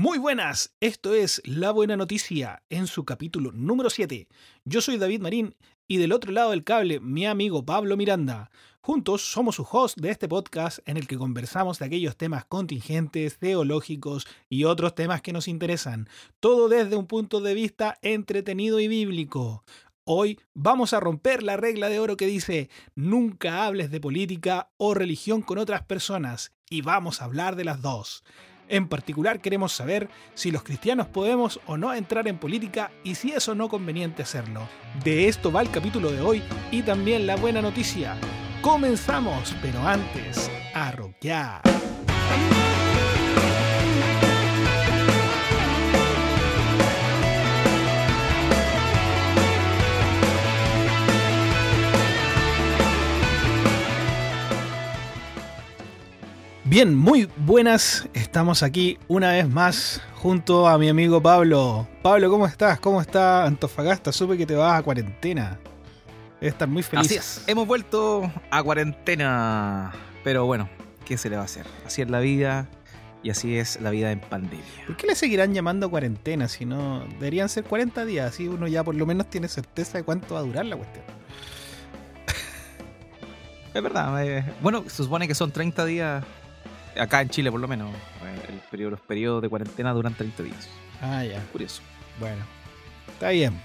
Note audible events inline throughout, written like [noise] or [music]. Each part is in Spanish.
Muy buenas, esto es La Buena Noticia en su capítulo número 7. Yo soy David Marín y del otro lado del cable mi amigo Pablo Miranda. Juntos somos su host de este podcast en el que conversamos de aquellos temas contingentes, teológicos y otros temas que nos interesan, todo desde un punto de vista entretenido y bíblico. Hoy vamos a romper la regla de oro que dice nunca hables de política o religión con otras personas y vamos a hablar de las dos. En particular queremos saber si los cristianos podemos o no entrar en política y si es o no conveniente hacerlo. De esto va el capítulo de hoy y también la buena noticia. Comenzamos, pero antes, a. Bien, muy buenas. Estamos aquí una vez más junto a mi amigo Pablo. Pablo, ¿cómo estás? ¿Cómo está Antofagasta? Supe que te vas a cuarentena. Debes estar muy feliz. Así es, hemos vuelto a cuarentena. Pero bueno, ¿qué se le va a hacer? Así es la vida y así es la vida en pandemia. ¿Por qué le seguirán llamando cuarentena si no deberían ser 40 días? Así uno ya por lo menos tiene certeza de cuánto va a durar la cuestión. Es verdad. eh, bueno, se supone que son 30 días acá en Chile por lo menos. el periodo, los periodos de cuarentena duran 30 días. Ah, ya. Curioso. Bueno, está bien.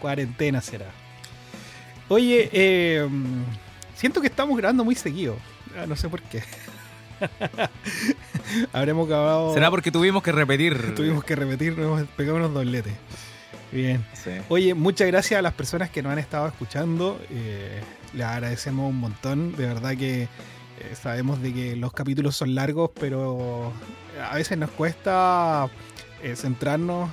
Cuarentena será. Oye, eh, siento que estamos grabando muy seguido. Ah, No sé por qué. [laughs] Habremos acabado. ¿Será porque tuvimos que repetir? [laughs] Tuvimos que repetir, nos hemos pegado unos dobletes. Bien. Sí. Oye, muchas gracias a las personas que nos han estado escuchando. eh, les agradecemos un montón. De verdad que sabemos de que los capítulos son largos, pero a veces nos cuesta eh, centrarnos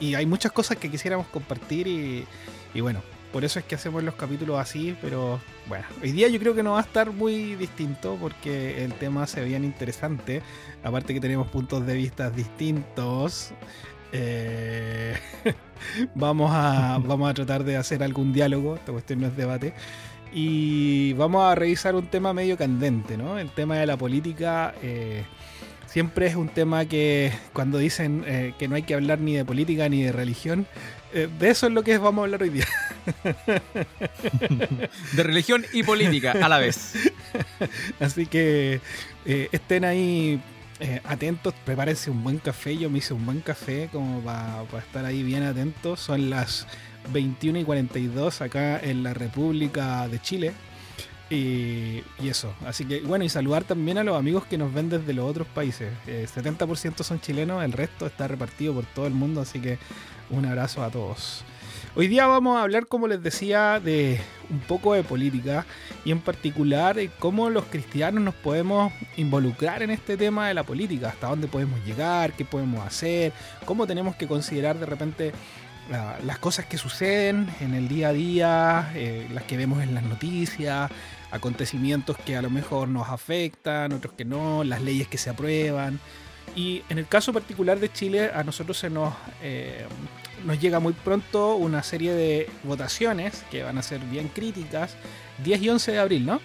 y, hay muchas cosas que quisiéramos compartir y, y bueno, por eso es que hacemos los capítulos así, pero bueno, hoy día yo creo que no va a estar muy distinto porque el tema se veía interesante, aparte que tenemos puntos de vista distintos. eh, [laughs] vamos, a, vamos a tratar de hacer algún diálogo, esta cuestión no es debate. Y vamos a revisar un tema medio candente, ¿no? El tema de la política eh, siempre es un tema que cuando dicen eh, que no hay que hablar ni de política ni de religión, eh, de eso es lo que vamos a hablar hoy día. [laughs] De religión y política a la vez. [laughs] Así que estén ahí eh, atentos, prepárense un buen café. Yo me hice un buen café como para estar ahí bien atentos. Son las 21 y 42 acá en la República de Chile. Y, eso, así que bueno, y saludar también a los amigos que nos ven desde los otros países. Eh, 70% son chilenos, el resto está repartido por todo el mundo, así que un abrazo a todos. Hoy día vamos a hablar, como les decía, de un poco de política y en particular cómo los cristianos nos podemos involucrar en este tema de la política, hasta dónde podemos llegar, qué podemos hacer, cómo tenemos que considerar de repente la- las cosas que suceden en el día a día, eh, las que vemos en las noticias, acontecimientos que a lo mejor nos afectan, otros que no, las leyes que se aprueban. Y en el caso particular de Chile, a nosotros se nos, eh, nos llega muy pronto una serie de votaciones que van a ser bien críticas, 10 y 11 de abril, ¿no?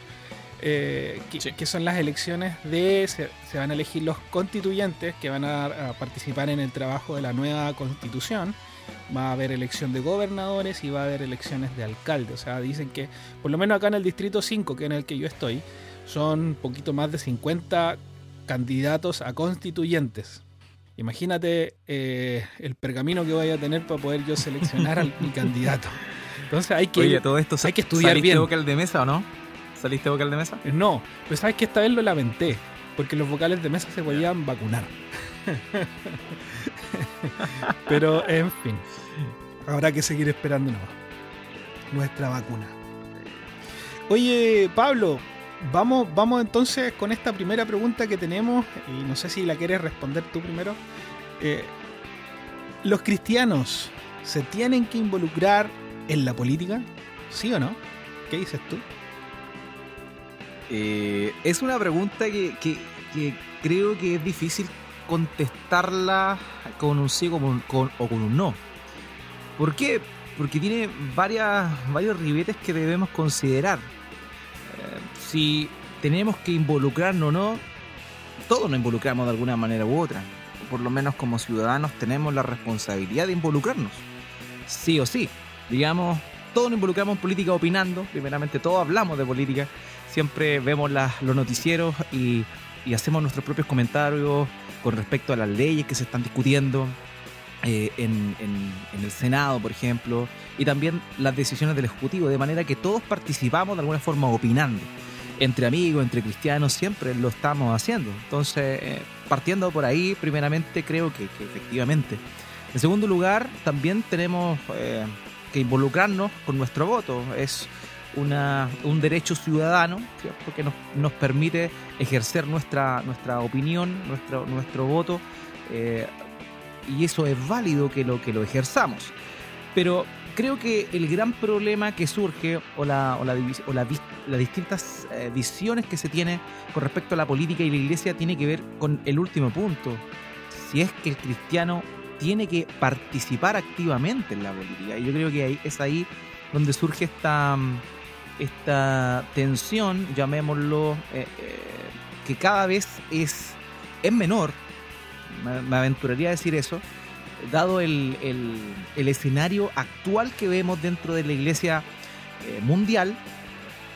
Eh, que, Sí. que son las elecciones de, se, se van a elegir los constituyentes que van a, a participar en el trabajo de la nueva constitución. Va a haber elección de gobernadores y va a haber elecciones de alcalde. O sea, dicen que, por lo menos acá en el distrito 5, que es en el que yo estoy, son un poquito más de 50 candidatos a constituyentes. Imagínate eh, el pergamino que voy a tener para poder yo seleccionar a mi candidato. Entonces hay que... Oye, todo esto hay que estudiar ¿saliste bien. vocal de mesa o no? ¿Saliste vocal de mesa? No, pero sabes que esta vez lo lamenté, porque los vocales de mesa se podían vacunar. [laughs] pero en fin, habrá que seguir esperando nuestra vacuna. Oye, Pablo, vamos, vamos entonces con esta primera pregunta que tenemos, y no sé si la quieres responder tú primero. Eh, ¿Los cristianos se tienen que involucrar en la política? ¿Sí o no? ¿Qué dices tú? Eh, es una pregunta que, que- que creo que es difícil contestarla con un sí como un- con- o con un no. ¿Por qué? Porque tiene varias, varios ribetes que debemos considerar. Eh, si tenemos que involucrarnos o no, todos nos involucramos de alguna manera u otra. por lo menos como ciudadanos, tenemos la responsabilidad de involucrarnos. Sí o sí. Digamos, todos nos involucramos en política opinando, primeramente todos hablamos de política, siempre vemos los noticieros y, hacemos nuestros propios comentarios con respecto a las leyes que se están discutiendo eh, en, el Senado, por ejemplo, y también las decisiones del Ejecutivo, de manera que todos participamos de alguna forma opinando. Entre amigos, entre cristianos, siempre lo estamos haciendo. Entonces, eh, partiendo por ahí, primeramente creo que, efectivamente. En segundo lugar, también tenemos... Eh, que involucrarnos con nuestro voto. Es una, un derecho ciudadano que nos, nos, permite ejercer nuestra, nuestra opinión, nuestro, nuestro voto, eh, y eso es válido que lo, que lo ejerzamos. Pero creo que el gran problema que surge o, la, o, la, o la, las distintas eh, visiones que se tiene con respecto a la política y la iglesia tiene que ver con el último punto. Si es que el cristiano tiene que participar activamente en la política. Y yo creo que ahí, es ahí donde surge esta, esta tensión, llamémoslo, eh, eh, que cada vez es, es menor, me, aventuraría a decir eso, dado el, el, escenario actual que vemos dentro de la iglesia eh, mundial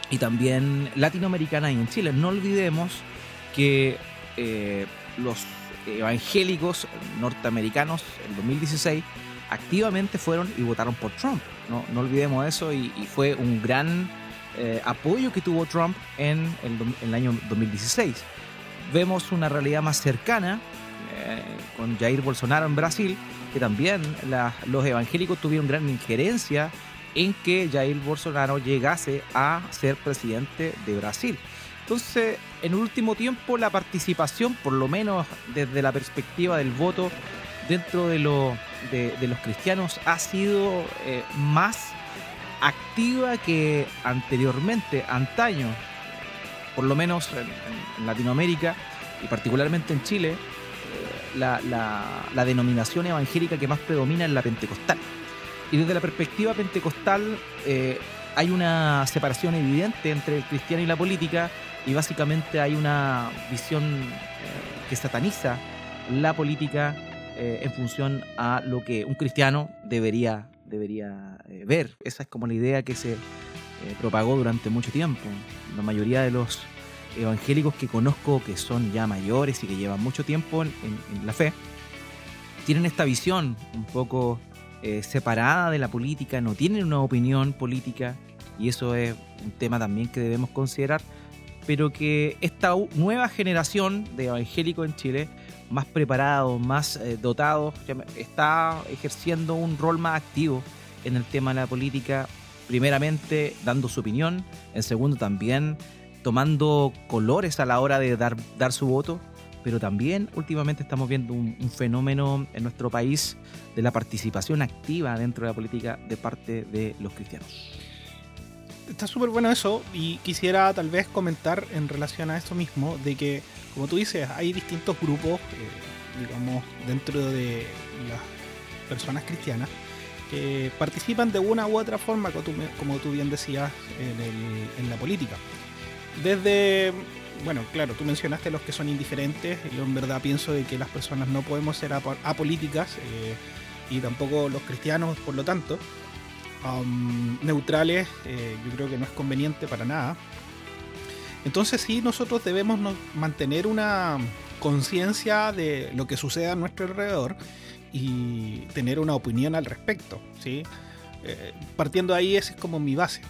y también latinoamericana y en Chile. No olvidemos que los evangélicos norteamericanos en 2016 activamente fueron y votaron por Trump. No, no olvidemos eso y, fue un gran eh, apoyo que tuvo Trump en el, año 2016. Vemos una realidad más cercana eh, con Jair Bolsonaro en Brasil, que también los evangélicos tuvieron gran injerencia en que Jair Bolsonaro llegase a ser presidente de Brasil. Entonces, en último tiempo, la participación, por lo menos desde la perspectiva del voto dentro de, de, los cristianos, ha sido eh, más activa que anteriormente, antaño, por lo menos en, Latinoamérica y particularmente en Chile, eh, la, denominación evangélica que más predomina es la pentecostal. Y desde la perspectiva pentecostal eh, hay una separación evidente entre el cristiano y la política y básicamente hay una visión eh, que sataniza la política eh, en función a lo que un cristiano debería, debería eh, ver. Esa es como la idea que se propagó durante mucho tiempo. La mayoría de los evangélicos que conozco, que son ya mayores y que llevan mucho tiempo en, la fe, tienen esta visión un poco separada de la política, no tienen una opinión política y eso es un tema también que debemos considerar pero que esta nueva generación de evangélicos en Chile, más preparados, más eh, dotados, está ejerciendo un rol más activo en el tema de la política, primeramente dando su opinión, en segundo también tomando colores a la hora de dar, dar su voto, pero también últimamente estamos viendo un, fenómeno en nuestro país de la participación activa dentro de la política de parte de los cristianos está súper bueno eso y quisiera tal vez comentar en relación a eso mismo, de que, como tú dices, hay distintos grupos, eh, digamos, dentro de las personas cristianas que participan de una u otra forma, como tú, bien decías, en, la política. Desde, bueno, claro, tú mencionaste los que son indiferentes, yo en verdad pienso de que las personas no podemos ser apolíticas eh, y tampoco los cristianos, por lo tanto, neutrales, eh, yo creo que no es conveniente para nada. Entonces sí, nosotros debemos mantener una conciencia de lo que sucede a nuestro alrededor y tener una opinión al respecto. ¿sí? Eh, partiendo de ahí, esa es como mi base.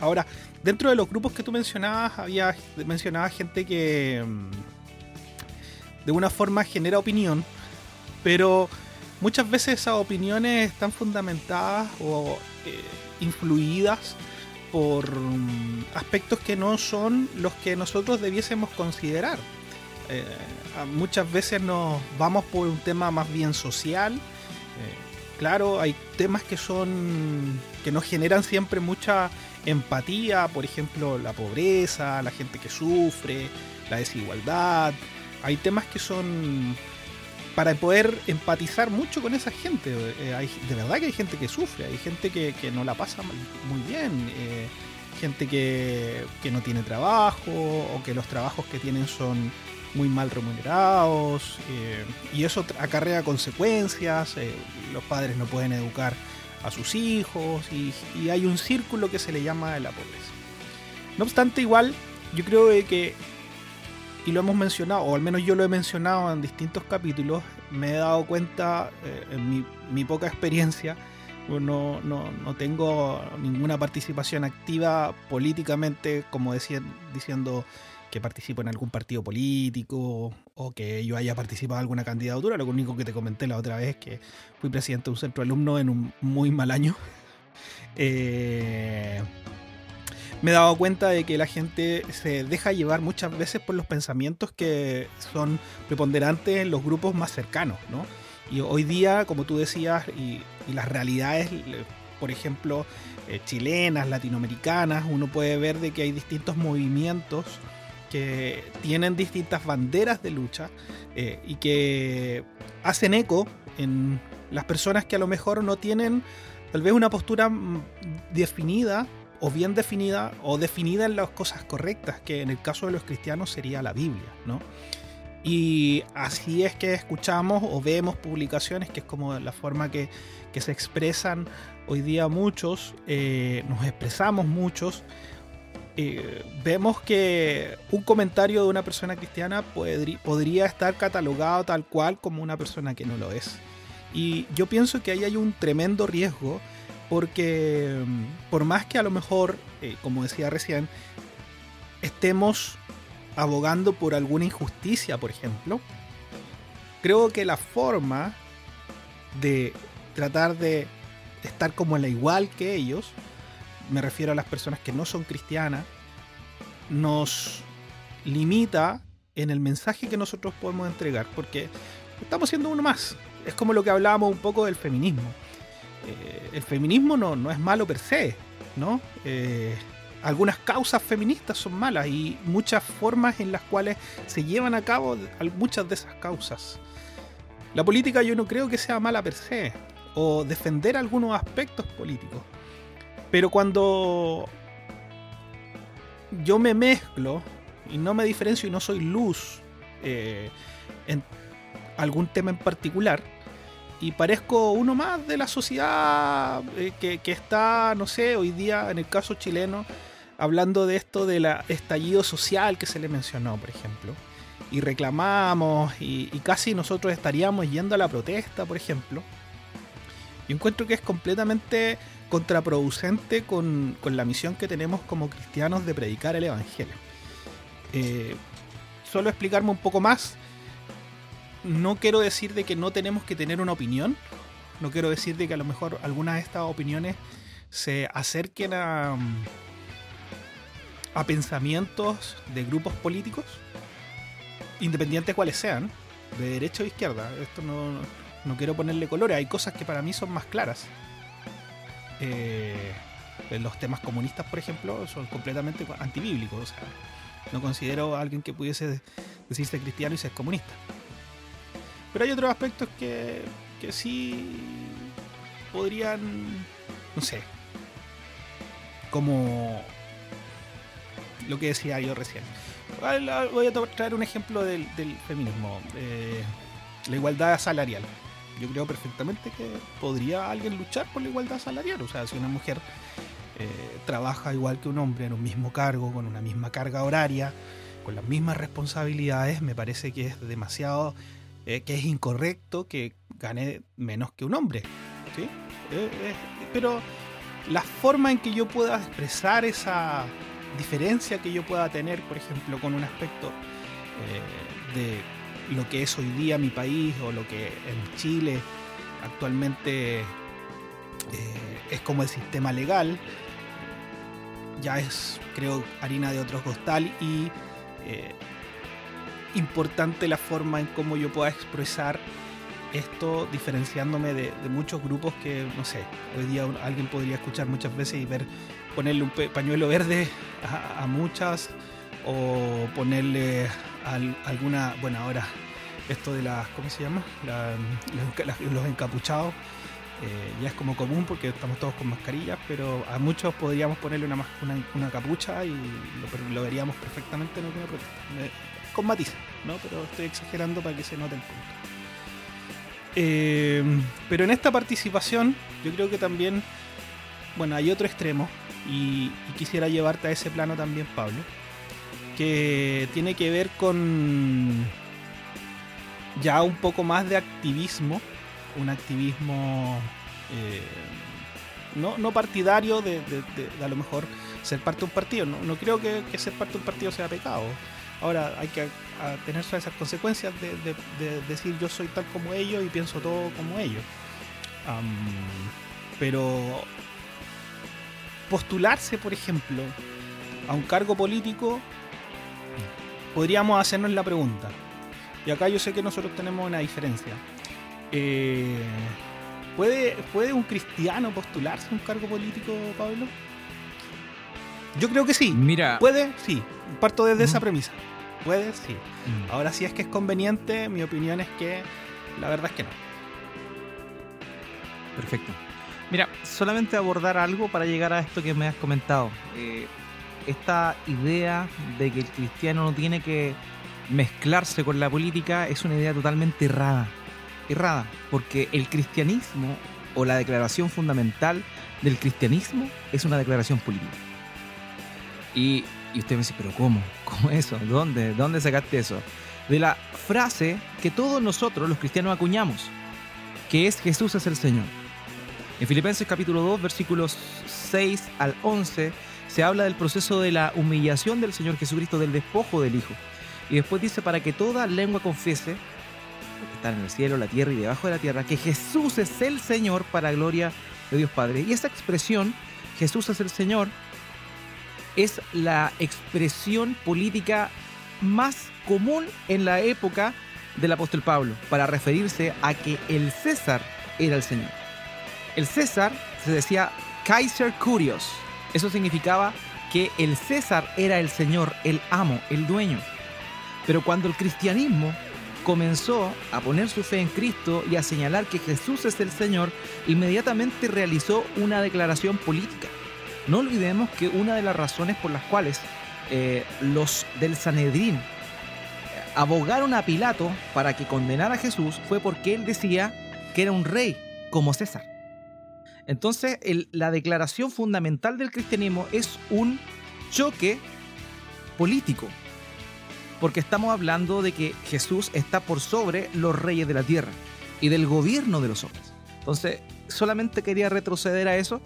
Ahora, dentro de los grupos que tú mencionabas, había mencionaba gente que mm, de una forma genera opinión, pero muchas veces esas opiniones están fundamentadas o eh, influidas por mm, aspectos que no son los que nosotros debiésemos considerar. Eh, muchas veces nos vamos por un tema más bien social. Eh, claro, hay temas que son que nos generan siempre mucha empatía, por ejemplo, la pobreza, la gente que sufre, la desigualdad. Hay temas que son para poder empatizar mucho con esa gente. Eh, hay, de verdad que hay gente que sufre, hay gente que, no la pasa muy bien, eh, gente que, no tiene trabajo o que los trabajos que tienen son muy mal remunerados eh, y eso acarrea consecuencias, los padres no pueden educar a sus hijos y, hay un círculo que se le llama la pobreza. No obstante, igual yo creo que, y lo hemos mencionado, o al menos yo lo he mencionado en distintos capítulos, me he dado cuenta eh, en mi, mi, poca experiencia, no, no, no, tengo ninguna participación activa políticamente, como decía, diciendo que participo en algún partido político o que yo haya participado en alguna candidatura. Lo único que te comenté la otra vez es que fui presidente de un centro de alumnos en un muy mal año. [laughs] Eh, me he dado cuenta de que la gente se deja llevar muchas veces por los pensamientos que son preponderantes en los grupos más cercanos, ¿no? Y hoy día, como tú decías, y, las realidades, por ejemplo, eh, chilenas, latinoamericanas, uno puede ver de que hay distintos movimientos que tienen distintas banderas de lucha eh, y que hacen eco en las personas que a lo mejor no tienen tal vez una postura mm, definida o bien definida o definida en las cosas correctas, que en el caso de los cristianos sería la Biblia, ¿no? Y así es que escuchamos o vemos publicaciones, que es como la forma que, se expresan hoy día muchos, eh, nos expresamos muchos, vemos que un comentario de una persona cristiana podría estar catalogado tal cual como una persona que no lo es. Y yo pienso que ahí hay un tremendo riesgo porque mm, por más que a lo mejor, eh, como decía recién, estemos abogando por alguna injusticia, por ejemplo, creo que la forma de tratar de estar como en la igual que ellos me refiero a las personas que no son cristianas, nos limita en el mensaje que nosotros podemos entregar, porque estamos siendo uno más. Es como lo que hablábamos un poco del feminismo. Eh, el feminismo no, no, es malo per se, ¿no? Eh, algunas causas feministas son malas y muchas formas en las cuales se llevan a cabo muchas de esas causas. La política yo no creo que sea mala per se, o defender algunos aspectos políticos. Pero cuando yo me mezclo y no me diferencio y no soy luz eh, en algún tema en particular, y parezco uno más de la sociedad eh, que, está, no sé, hoy día en el caso chileno, hablando de esto del estallido social que se le mencionó, por ejemplo, y reclamamos y, y casi nosotros estaríamos yendo a la protesta, por ejemplo. Yo encuentro que es completamente contraproducente con, la misión que tenemos como cristianos de predicar el Evangelio. Eh, solo explicarme un poco más, no quiero decir de que no tenemos que tener una opinión, no quiero decir de que a lo mejor algunas de estas opiniones se acerquen a, a pensamientos de grupos políticos, independientes cuáles sean, de derecha o izquierda. Esto no, no quiero ponerle colores, hay cosas que para mí son más claras. Eh, los temas comunistas, por ejemplo, son completamente antibíblicos. O sea, no considero a alguien que pudiese decirse cristiano y ser comunista. Pero hay otros aspectos que, que sí podrían, no sé, como lo que decía yo recién. Voy a traer un ejemplo del, feminismo, eh, la igualdad salarial yo creo perfectamente que podría alguien luchar por la igualdad salarial. O sea, si una mujer eh, trabaja igual que un hombre en un mismo cargo, con una misma carga horaria, con las mismas responsabilidades, me parece que es demasiado, eh, que es incorrecto que gane menos que un hombre. ¿sí? Eh, pero la forma en que yo pueda expresar esa diferencia que yo pueda tener, por ejemplo, con un aspecto de lo que es hoy día mi país o lo que en Chile actualmente eh, es como el sistema legal, ya es, creo, harina de otros costal y eh, importante la forma en cómo yo pueda expresar esto diferenciándome de, muchos grupos que, no sé, hoy día alguien podría escuchar muchas veces y ver, ponerle un pañuelo verde a muchas o ponerle alguna, bueno, ahora esto de las, ¿cómo se llama? los encapuchados. Eh, ya es como común porque estamos todos con mascarillas, pero a muchos podríamos ponerle una, una, capucha y lo, veríamos perfectamente en con matices, ¿no? Pero estoy exagerando para que se note el punto. Eh, pero en esta participación, yo creo que también, bueno, hay otro extremo, y quisiera llevarte a ese plano también, Pablo, que tiene que ver con ya un poco más de activismo, un activismo eh, no, no partidario de, a lo mejor ser parte de un partido. No, no creo que, ser parte de un partido sea pecado. Ahora hay que tener esas consecuencias de, de- de decir yo soy tal como ellos y pienso todo como ellos. Pero postularse, por ejemplo, a un cargo político, podríamos hacernos la pregunta. Y acá yo sé que nosotros tenemos una diferencia. Eh, ¿puede, ¿Puede un cristiano postularse a un cargo político, Pablo? Yo creo que sí. Mira, ¿Puede? Sí. Parto desde esa Ujú. premisa. ¿Puede? Sí. mm, Ahora, si es que es conveniente, mi opinión es que la verdad es que no. Perfecto. Mira, solamente abordar algo para llegar a esto que me has comentado. Eh, esta idea de que el cristiano no tiene que mezclarse con la política es una idea totalmente errada. Errada, porque el cristianismo o la declaración fundamental del cristianismo es una declaración política. Y, y usted me dice, pero ¿cómo? ¿Cómo eso? ¿Dónde? ¿Dónde sacaste eso? De la frase que todos nosotros los cristianos acuñamos, que es Jesús es el Señor. En Filipenses capítulo 2, versículos 6 al 11, se habla del proceso de la humillación del Señor Jesucristo, del despojo del Hijo. Y después dice, para que toda lengua confiese, que están en el cielo, la tierra y debajo de la tierra, que Jesús es el Señor para gloria de Dios Padre. Y esa expresión, Jesús es el Señor, es la expresión política más común en la época del apóstol Pablo, para referirse a que el César era el Señor. El César se decía Kaiser Curios. Eso significaba que el César era el Señor, el amo, el dueño. Pero cuando el cristianismo comenzó a poner su fe en Cristo y a señalar que Jesús es el Señor, inmediatamente realizó una declaración política. No olvidemos que una de las razones por las cuales eh, los del Sanedrín eh, abogaron a Pilato para que condenara a Jesús fue porque él decía que era un rey como César. Entonces, la declaración fundamental del cristianismo es un choque político, porque estamos hablando de que Jesús está por sobre los reyes de la tierra y del gobierno de los hombres. Entonces, solamente quería retroceder a eso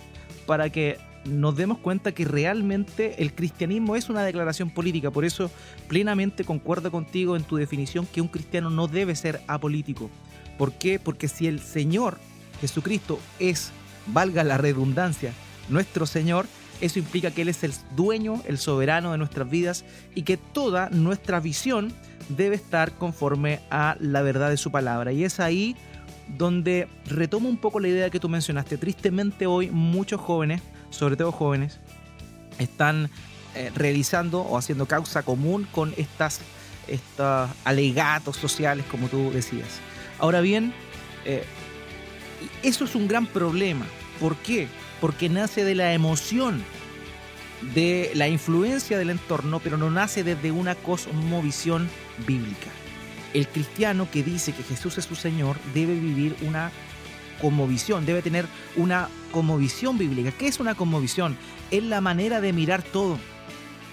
para que nos demos cuenta que realmente el cristianismo es una declaración política. Por eso plenamente concuerdo contigo en tu definición que un cristiano no debe ser apolítico. ¿Por qué? Porque si el Señor Jesucristo es, valga la redundancia, nuestro Señor, eso implica que Él es el dueño, el soberano de nuestras vidas y que toda nuestra visión debe estar conforme a la verdad de su palabra. Y es ahí donde retomo un poco la idea que tú mencionaste. Tristemente hoy muchos jóvenes, sobre todo jóvenes, están eh, realizando o haciendo causa común con estas, estos alegatos sociales, como tú decías. Ahora bien, eh, eso es un gran problema. ¿Por qué? Porque nace de la emoción, de la influencia del entorno, pero no nace desde una cosmovisión bíblica. El cristiano que dice que Jesús es su Señor debe vivir una cosmovisión, debe tener una cosmovisión bíblica. ¿Qué es una cosmovisión? Es la manera de mirar todo.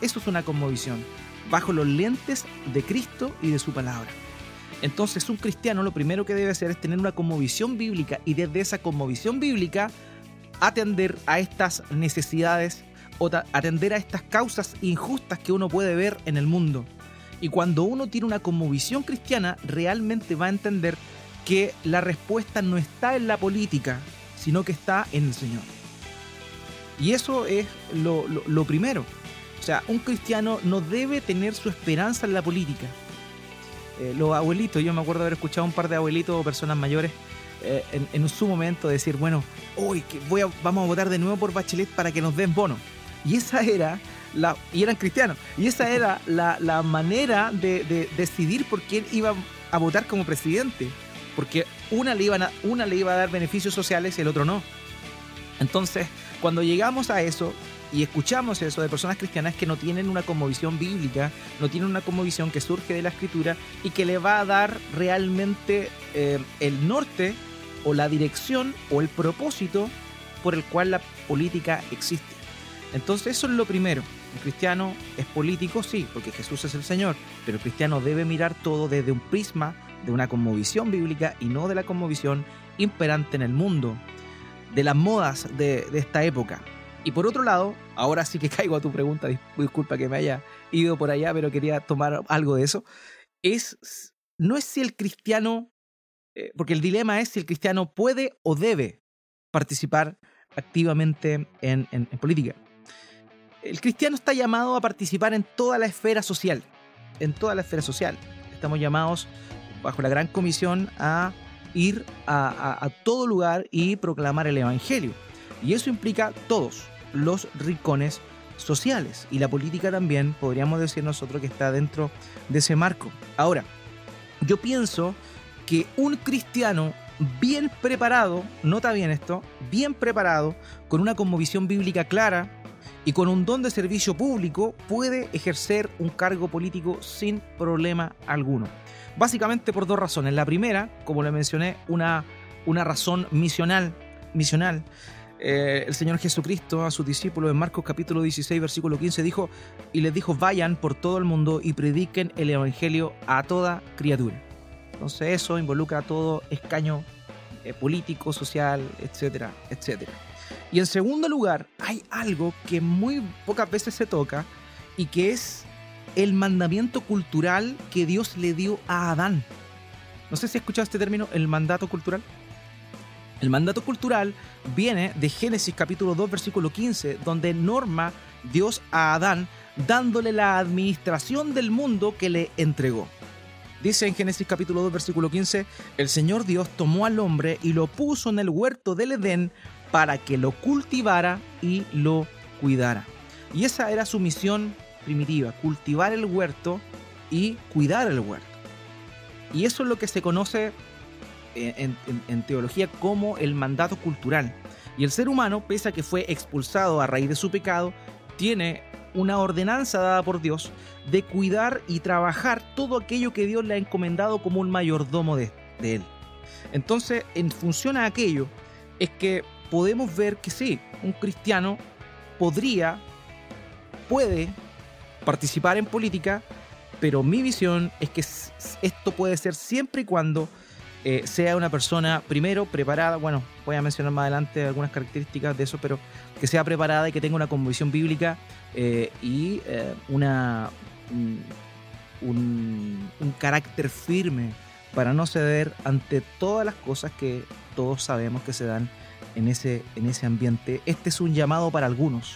Eso es una cosmovisión, bajo los lentes de Cristo y de su palabra. Entonces un cristiano lo primero que debe hacer es tener una cosmovisión bíblica y desde esa cosmovisión bíblica atender a estas necesidades o atender a estas causas injustas que uno puede ver en el mundo. Y cuando uno tiene una cosmovisión cristiana, realmente va a entender que la respuesta no está en la política, sino que está en el Señor. Y eso es lo- lo primero. O sea, un cristiano no debe tener su esperanza en la política. Eh, los abuelitos, yo me acuerdo haber escuchado un par de abuelitos o personas mayores eh, en, su momento decir, bueno, hoy voy a, vamos a votar de nuevo por Bachelet para que nos den bono. Y esa era la, y eran cristianos, y esa era la, la manera de, de decidir por quién iba a votar como presidente. Porque una le, a, una le iba a dar beneficios sociales y el otro no. Entonces, cuando llegamos a eso, y escuchamos eso de personas cristianas que no tienen una conmovisión bíblica, no tienen una conmovisión que surge de la escritura y que le va a dar realmente eh, el norte o la dirección o el propósito por el cual la política existe. Entonces eso es lo primero. El cristiano es político, sí, porque Jesús es el Señor, pero el cristiano debe mirar todo desde un prisma de una conmovisión bíblica y no de la conmovisión imperante en el mundo, de las modas de, de esta época. Y por otro lado, ahora sí que [laughs] caigo a tu pregunta, disculpa que me haya ido por allá, pero quería tomar algo de eso, es, no es si el cristiano, eh, porque el dilema es si el cristiano puede o debe participar activamente en, en, política. El cristiano está llamado a participar en toda la esfera social, en toda la esfera social. Estamos llamados bajo la gran comisión a ir a, a todo lugar y proclamar el Evangelio. Y eso implica todos los rincones sociales. Y la política también, podríamos decir nosotros, que está dentro de ese marco. Ahora, yo pienso que un cristiano bien preparado, nota bien esto, bien preparado, con una conmovisión bíblica clara y con un don de servicio público, puede ejercer un cargo político sin problema alguno. Básicamente por dos razones. La primera, como le mencioné, una, una razón misional, misional eh, el Señor Jesucristo a sus discípulos en Marcos capítulo 16, versículo 15 dijo, y les dijo, vayan por todo el mundo y prediquen el Evangelio a toda criatura. Entonces eso involucra a todo escaño eh, político, social, etcétera, etcétera. Y en segundo lugar, hay algo que muy pocas veces se toca y que es el mandamiento cultural que Dios le dio a Adán. No sé si has escuchado este término, el mandato cultural. El mandato cultural viene de Génesis capítulo 2 versículo 15, donde norma Dios a Adán dándole la administración del mundo que le entregó. Dice en Génesis capítulo 2 versículo 15, el Señor Dios tomó al hombre y lo puso en el huerto del Edén para que lo cultivara y lo cuidara. Y esa era su misión primitiva, cultivar el huerto y cuidar el huerto. Y eso es lo que se conoce en, teología como el mandato cultural. Y el ser humano, pese a que fue expulsado a raíz de su pecado, tiene una ordenanza dada por Dios de cuidar y trabajar todo aquello que Dios le ha encomendado como un mayordomo de, de él. Entonces, en función a aquello, es que podemos ver que sí, un cristiano podría, puede participar en política, pero mi visión es que esto puede ser siempre y cuando eh, sea una persona, primero, preparada, bueno, voy a mencionar más adelante algunas características de eso, pero que sea preparada y que tenga una convicción bíblica eh, y eh, una, un, un, carácter firme para no ceder ante todas las cosas que todos sabemos que se dan en ese, en ese ambiente. Este es un llamado para algunos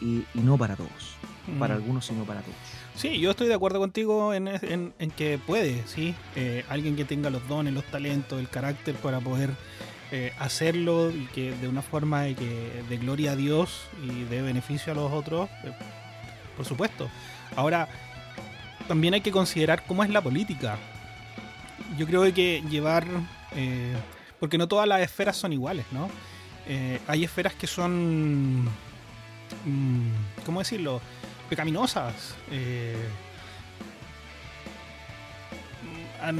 y, y no para todos. Para mm. algunos y no para todos. Sí, yo estoy de acuerdo contigo en, que puede, ¿sí? Eh, alguien que tenga los dones, los talentos, el carácter para poder eh, hacerlo y que de una forma de, que, de gloria a Dios y de beneficio a los otros, eh, por supuesto. Ahora, también hay que considerar cómo es la política. Yo creo que llevar, porque no todas las esferas son iguales, ¿no? hay esferas que son, mm, ¿cómo decirlo? Pecaminosas. Eh, ah,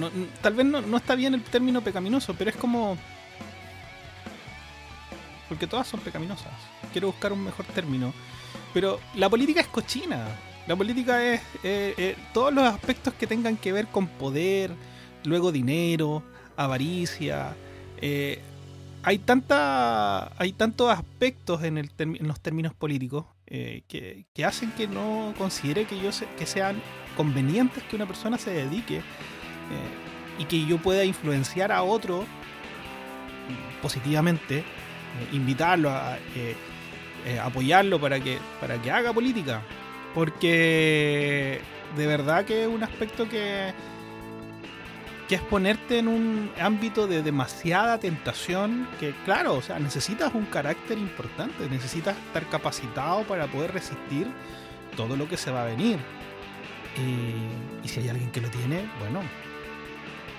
tal vez no, está bien el término pecaminoso, pero es como... Porque todas son pecaminosas. Quiero buscar un mejor término. Pero la política es cochina. La política es eh, eh, todos los aspectos que tengan que ver con poder, luego dinero, avaricia. hay, tanta, hay tantos aspectos en, el, en los términos políticos eh, que, hacen que no considere que, yo que sean convenientes que una persona se dedique eh, y que yo pueda influenciar a otro positivamente, eh, invitarlo a apoyarlo para que, para que haga política. Porque de verdad que es un aspecto que, que es ponerte en un ámbito de demasiada tentación que, claro, o sea, necesitas un carácter importante, necesitas estar capacitado para poder resistir todo lo que se va a venir. Y, si hay alguien que lo tiene, bueno,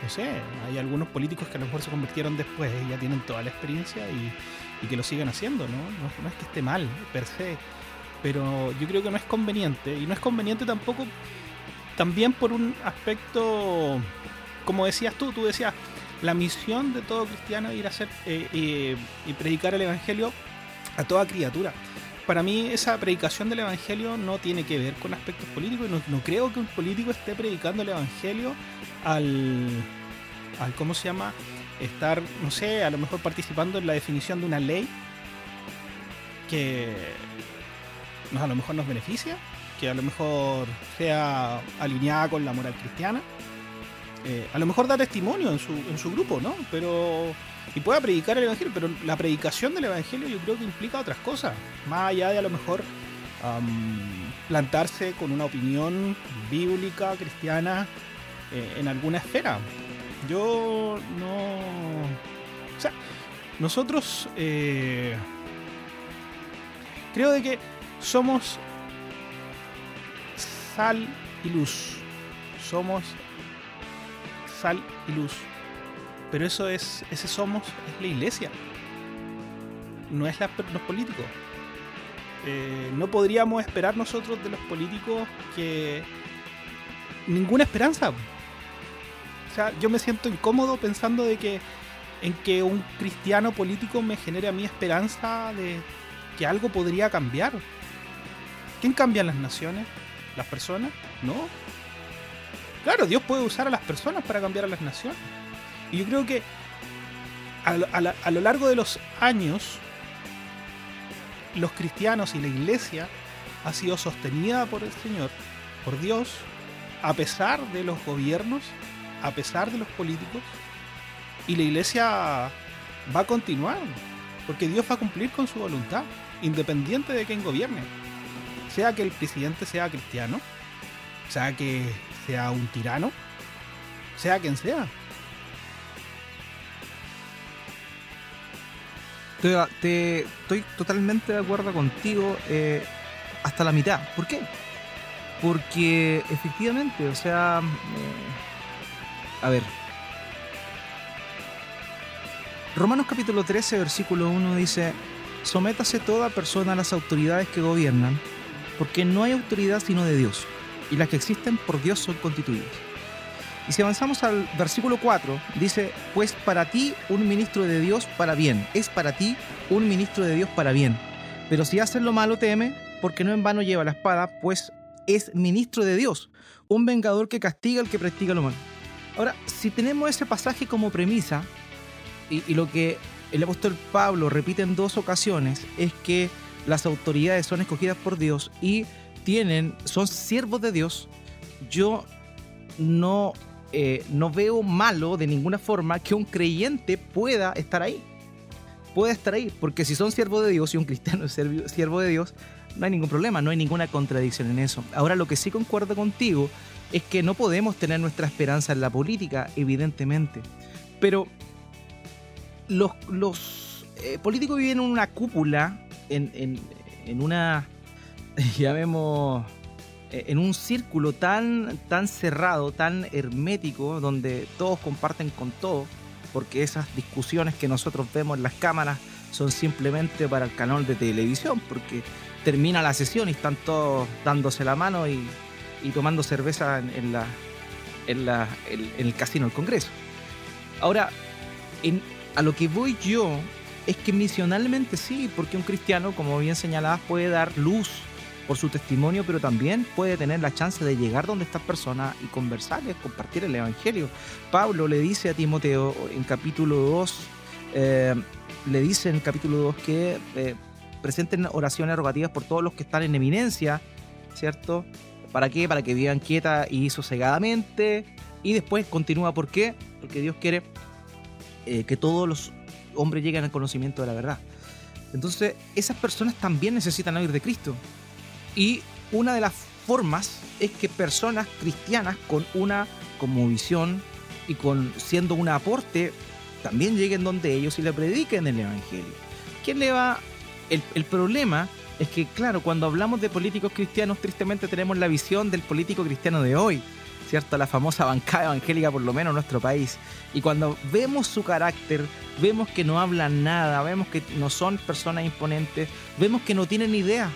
no sé, hay algunos políticos que a lo mejor se convirtieron después y ya tienen toda la experiencia y, que lo siguen haciendo, ¿no? ¿no? es que esté mal per se, pero yo creo que no es conveniente. Y no es conveniente tampoco, también por un aspecto, como decías tú, tú decías, la misión de todo cristiano es ir a hacer eh, y predicar el Evangelio a toda criatura. Para mí esa predicación del Evangelio no tiene que ver con aspectos políticos. No, no creo que un político esté predicando el Evangelio al, al, ¿cómo se llama? Estar, no sé, a lo mejor participando en la definición de una ley que a lo mejor nos beneficia, que a lo mejor sea alineada con la moral cristiana. Eh, a lo mejor da testimonio en su, en su grupo, ¿no? Pero. Y pueda predicar el evangelio, pero la predicación del evangelio yo creo que implica otras cosas. Más allá de a lo mejor plantarse con una opinión bíblica, cristiana, eh, en alguna esfera. Yo no. O sea, nosotros. Eh, creo de que somos sal y luz. Somos sal y luz. Pero eso es, ese somos es la iglesia. No es la, los políticos. Eh, no podríamos esperar nosotros de los políticos que ninguna esperanza. O sea, yo me siento incómodo pensando de que en que un cristiano político me genere a mí esperanza de que algo podría cambiar. ¿Quién cambia las naciones? ¿Las personas? No. Claro, Dios puede usar a las personas para cambiar a las naciones. Y yo creo que a, lo largo de los años, los cristianos y la iglesia ha sido sostenida por el Señor, por Dios, a pesar de los gobiernos, a pesar de los políticos, y la iglesia va a continuar, porque Dios va a cumplir con su voluntad, independiente de quién gobierne sea que el presidente sea cristiano, sea que sea un tirano, sea quien sea. Te, estoy totalmente de acuerdo contigo eh, hasta la mitad. ¿Por qué? Porque efectivamente, o sea, eh, a ver, Romanos capítulo 13, versículo 1 dice, sométase toda persona a las autoridades que gobiernan porque no hay autoridad sino de Dios, y las que existen por Dios son constituidas. Y si avanzamos al versículo 4, dice, pues para ti un ministro de Dios para bien, es para ti un ministro de Dios para bien. Pero si haces lo malo teme, porque no en vano lleva la espada, pues es ministro de Dios, un vengador que castiga al que practica lo malo. Ahora, si tenemos ese pasaje como premisa, y, y lo que el apóstol Pablo repite en dos ocasiones, es que las autoridades son escogidas por Dios y tienen, son siervos de Dios, yo no, eh, no veo malo de ninguna forma que un creyente pueda estar ahí. Pueda estar ahí, porque si son siervos de Dios y un cristiano es siervo de Dios, no hay ningún problema, no hay ninguna contradicción en eso. Ahora lo que sí concuerdo contigo es que no podemos tener nuestra esperanza en la política, evidentemente. Pero los, eh, políticos viven en una cúpula en, en, una, [laughs] llamemos, eh, en un círculo tan, tan cerrado, tan hermético, donde todos comparten con todos, porque esas discusiones que nosotros vemos en las cámaras son simplemente para el canal de televisión, porque termina la sesión y están todos dándose la mano y, tomando cerveza en, la, en, la, en, el casino del Congreso. Ahora, a lo que voy yo es que misionalmente sí, porque un cristiano, como bien señalabas, puede dar luz por su testimonio, pero también puede tener la chance de llegar donde estas personas y conversarles, compartir el Evangelio. Pablo le dice a Timoteo en capítulo 2, eh, le dice en capítulo 2 que eh, presenten oraciones rogativas por todos los que están en eminencia, ¿cierto? ¿Para qué? Para que vivan quieta y sosegadamente. Y después continúa, ¿por qué? Porque Dios quiere eh, que todos los hombres llegan al conocimiento de la verdad. Entonces, esas personas también necesitan oír de Cristo. Y una de las formas es que personas cristianas con una como visión y con siendo un aporte también lleguen donde ellos y le prediquen el evangelio. ¿Quién le va? El, el problema es que, claro, cuando hablamos de políticos cristianos, tristemente tenemos la visión del político cristiano de hoy ¿cierto? La famosa bancada evangélica, por lo menos en nuestro país. Y cuando vemos su carácter, vemos que no hablan nada, vemos que no son personas imponentes, vemos que no tienen idea.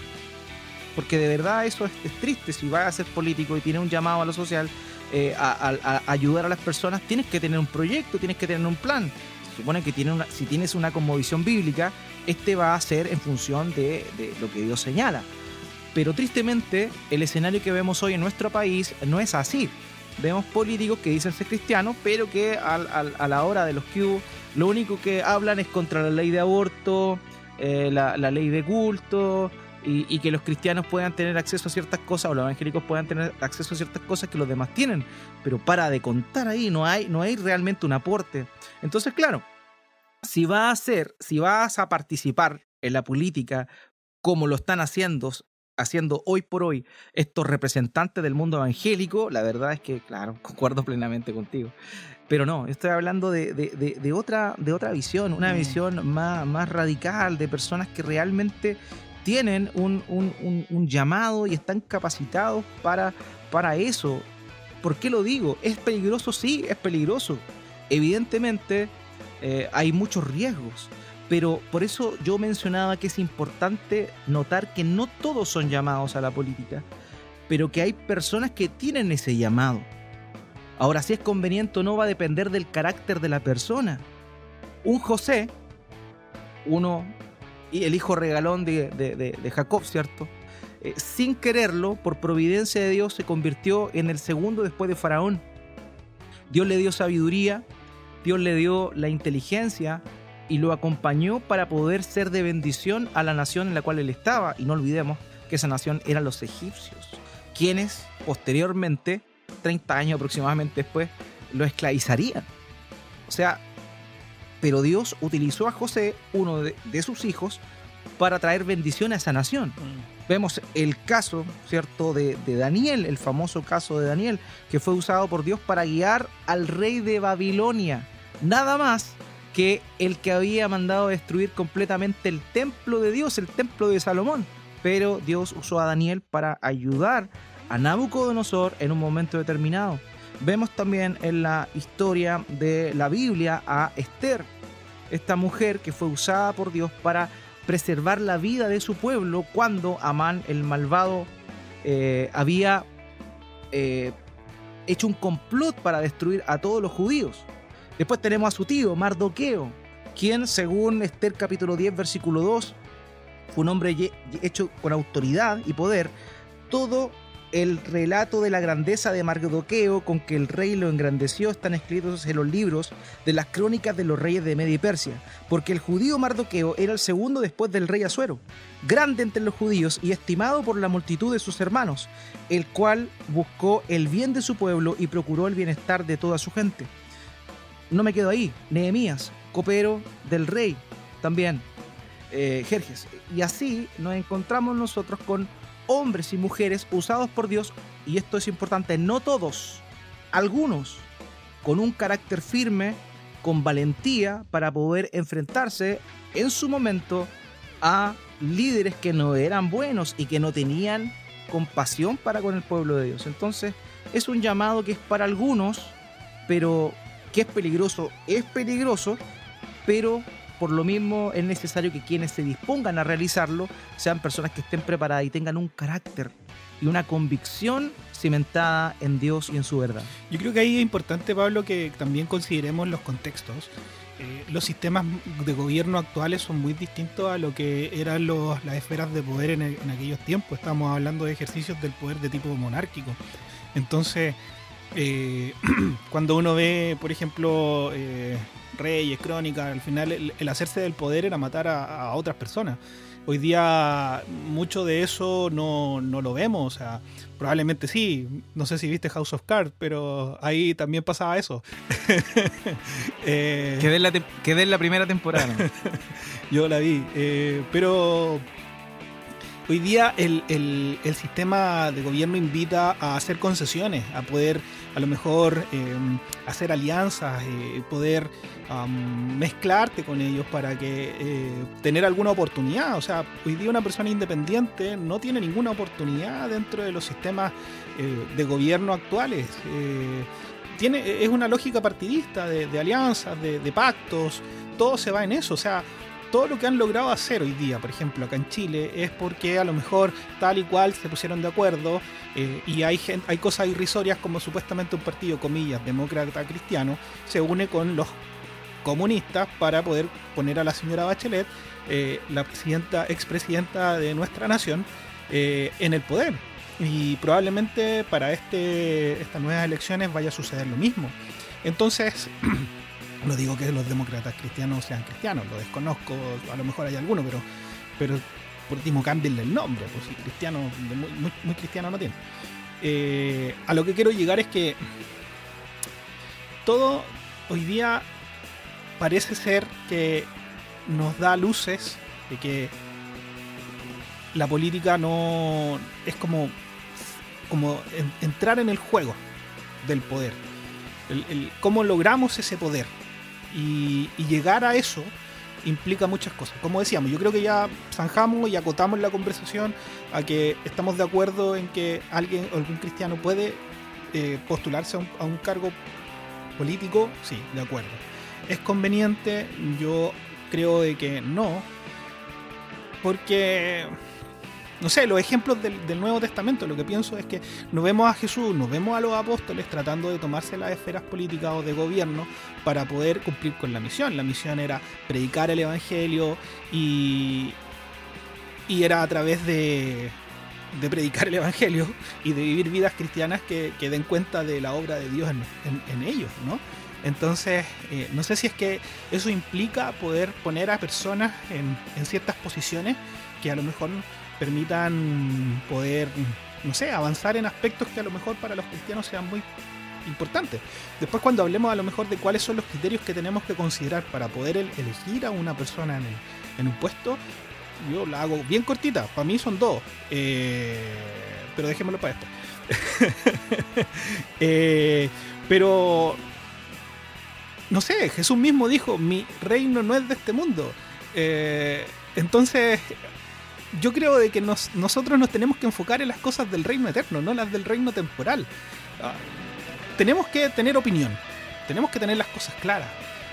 Porque de verdad eso es, triste. Si vas a ser político y tienes un llamado a lo social, eh, a, ayudar a las personas, tienes que tener un proyecto, tienes que tener un plan. Se supone que tiene una, si tienes una conmovisión bíblica, este va a ser en función de, lo que Dios señala. Pero tristemente, el escenario que vemos hoy en nuestro país no es así. Vemos políticos que dicen ser cristianos, pero que a la hora de los que lo único que hablan es contra la ley de aborto, eh, la, ley de culto, y, que los cristianos puedan tener acceso a ciertas cosas o los evangélicos puedan tener acceso a ciertas cosas que los demás tienen. Pero para de contar ahí, no hay, no hay realmente un aporte. Entonces, claro, si vas a hacer, si vas a participar en la política como lo están haciendo, haciendo hoy por hoy estos representantes del mundo evangélico, la verdad es que, claro, [laughs] concuerdo plenamente contigo. Pero no, estoy hablando de, de, otra, de otra visión, una mm. visión más, más radical, de personas que realmente tienen un, un, llamado y están capacitados para, para eso. ¿Por qué lo digo? ¿Es peligroso? Sí, es peligroso. Evidentemente eh, hay muchos riesgos, pero por eso yo mencionaba que es importante notar que no todos son llamados a la política, pero que hay personas que tienen ese llamado. Ahora, si es conveniente o no va a depender del carácter de la persona. Un José, uno y el hijo regalón de, Jacob, ¿cierto? Eh, sin quererlo, por providencia de Dios, se convirtió en el segundo después de Faraón. Dios le dio sabiduría, Dios le dio la inteligencia y lo acompañó para poder ser de bendición a la nación en la cual él estaba. Y no olvidemos que esa nación eran los egipcios, quienes posteriormente, 30 años aproximadamente después, lo esclavizarían. O sea, pero Dios utilizó a José, uno de, sus hijos, para traer bendición a esa nación. Mm. Vemos el caso, ¿cierto?, de, Daniel, el famoso caso de Daniel, que fue usado por Dios para guiar al rey de Babilonia. Nada más que el que había mandado destruir completamente el templo de Dios, el templo de Salomón. Pero Dios usó a Daniel para ayudar a Nabucodonosor en un momento determinado. Vemos también en la historia de la Biblia a Esther, esta mujer que fue usada por Dios para preservar la vida de su pueblo cuando Amán el malvado eh, había eh, hecho un complot para destruir a todos los judíos. Después tenemos a su tío, Mardoqueo, quien según Esther capítulo 10 versículo 2 fue un hombre hecho con autoridad y poder. Todo el relato de la grandeza de Mardoqueo con que el rey lo engrandeció están escritos en los libros de las crónicas de los reyes de Media y Persia, porque el judío Mardoqueo era el segundo después del rey Asuero, grande entre los judíos y estimado por la multitud de sus hermanos, el cual buscó el bien de su pueblo y procuró el bienestar de toda su gente. No me quedo ahí, Nehemías, copero del rey, también, eh, Jerjes. Y así nos encontramos nosotros con hombres y mujeres usados por Dios, y esto es importante, no todos, algunos, con un carácter firme, con valentía para poder enfrentarse en su momento a líderes que no eran buenos y que no tenían compasión para con el pueblo de Dios. Entonces, es un llamado que es para algunos, pero que es peligroso, es peligroso, pero por lo mismo es necesario que quienes se dispongan a realizarlo sean personas que estén preparadas y tengan un carácter y una convicción cimentada en Dios y en su verdad. Yo creo que ahí es importante, Pablo, que también consideremos los contextos. Eh, los sistemas de gobierno actuales son muy distintos a lo que eran las esferas de poder en, aquellos tiempos. Estamos hablando de ejercicios del poder de tipo monárquico. Entonces, eh, [clears throat] cuando uno ve, por ejemplo, eh, reyes, crónicas, al final el, hacerse del poder era matar a, otras personas. Hoy día mucho de eso no, lo vemos, o sea, probablemente sí, no sé si viste House of Cards, pero ahí también pasaba eso. [laughs] eh, quedé, en la en la primera temporada. [laughs] Yo la vi, eh, pero hoy día el, el, sistema de gobierno invita a hacer concesiones, a poder a lo mejor em, hacer alianzas, eh, poder mezclarte con ellos para que eh, tener alguna oportunidad. O sea, hoy día una persona independiente no tiene ninguna oportunidad dentro de los sistemas eh, de gobierno actuales. tiene, es una lógica partidista de, alianzas, de, de pactos, todo se va en eso. O sea, todo lo que han logrado hacer hoy día, por ejemplo, acá en Chile, es porque a lo mejor tal y cual se pusieron de acuerdo eh, y hay, hay cosas irrisorias como supuestamente un partido, comillas, demócrata cristiano, se une con los comunistas para poder poner a la señora Bachelet, eh, la presidenta, expresidenta de nuestra nación, eh, en el poder. Y probablemente para este, estas nuevas elecciones vaya a suceder lo mismo. Entonces, [clears throat] no digo que los demócratas cristianos sean cristianos, lo desconozco, a lo mejor hay alguno, pero, pero por último cámbienle el nombre, pues si cristiano, muy, muy, cristiano no tiene. Eh, a lo que quiero llegar es que todo hoy día parece ser que nos da luces de que la política no es como, como entrar en el juego del poder. El, cómo logramos ese poder. Y, llegar a eso implica muchas cosas. Como decíamos, yo creo que ya zanjamos y acotamos la conversación a que estamos de acuerdo en que alguien, algún cristiano puede eh, postularse a un cargo político. Sí, de acuerdo. ¿Es conveniente? Yo creo de que no. Porque no sé, los ejemplos del, Nuevo Testamento, lo que pienso es que nos vemos a Jesús, nos vemos a los apóstoles tratando de tomarse las esferas políticas o de gobierno para poder cumplir con la misión. La misión era predicar el Evangelio y, y era a través de, de predicar el Evangelio y de vivir vidas cristianas que, den cuenta de la obra de Dios en, ellos, ¿no? Entonces, eh, no sé si es que eso implica poder poner a personas en, en ciertas posiciones que a lo mejor permitan poder, no sé, avanzar en aspectos que a lo mejor para los cristianos sean muy importantes. Después cuando hablemos a lo mejor de cuáles son los criterios que tenemos que considerar para poder elegir a una persona en, un puesto, yo la hago bien cortita. Para mí son dos. Eh, pero dejémoslo para esto. [laughs] Eh, pero, no sé, Jesús mismo dijo, mi reino no es de este mundo. Eh, entonces, yo creo de que nosotros nos tenemos que enfocar en las cosas del reino eterno, no las del reino temporal. Ah, tenemos que tener opinión, tenemos que tener las cosas claras,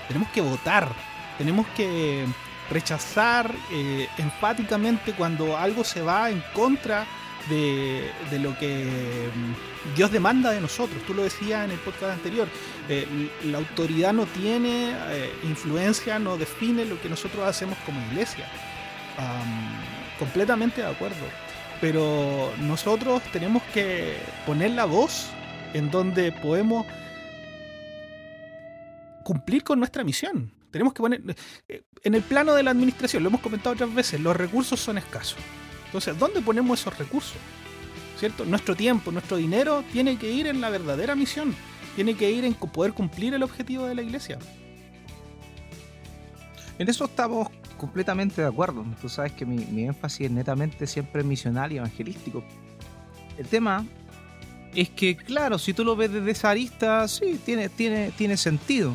tenemos que votar, tenemos que rechazar eh, enfáticamente cuando algo se va en contra de, lo que mm, Dios demanda de nosotros. Tú lo decías en el podcast anterior, eh, la autoridad no tiene eh, influencia, no define lo que nosotros hacemos como iglesia completamente de acuerdo. Pero nosotros tenemos que poner la voz en donde podemos cumplir con nuestra misión. Tenemos que poner. Eh, en el plano de la administración, lo hemos comentado otras veces, los recursos son escasos. Entonces, ¿dónde ponemos esos recursos? ¿Cierto? Nuestro tiempo, nuestro dinero tiene que ir en la verdadera misión. Tiene que ir en poder cumplir el objetivo de la iglesia. En eso estamos completamente de acuerdo. Tú sabes que mi, énfasis es netamente siempre misional y evangelístico. El tema es que, claro, si tú lo ves desde esa arista, sí, tiene, tiene, tiene sentido.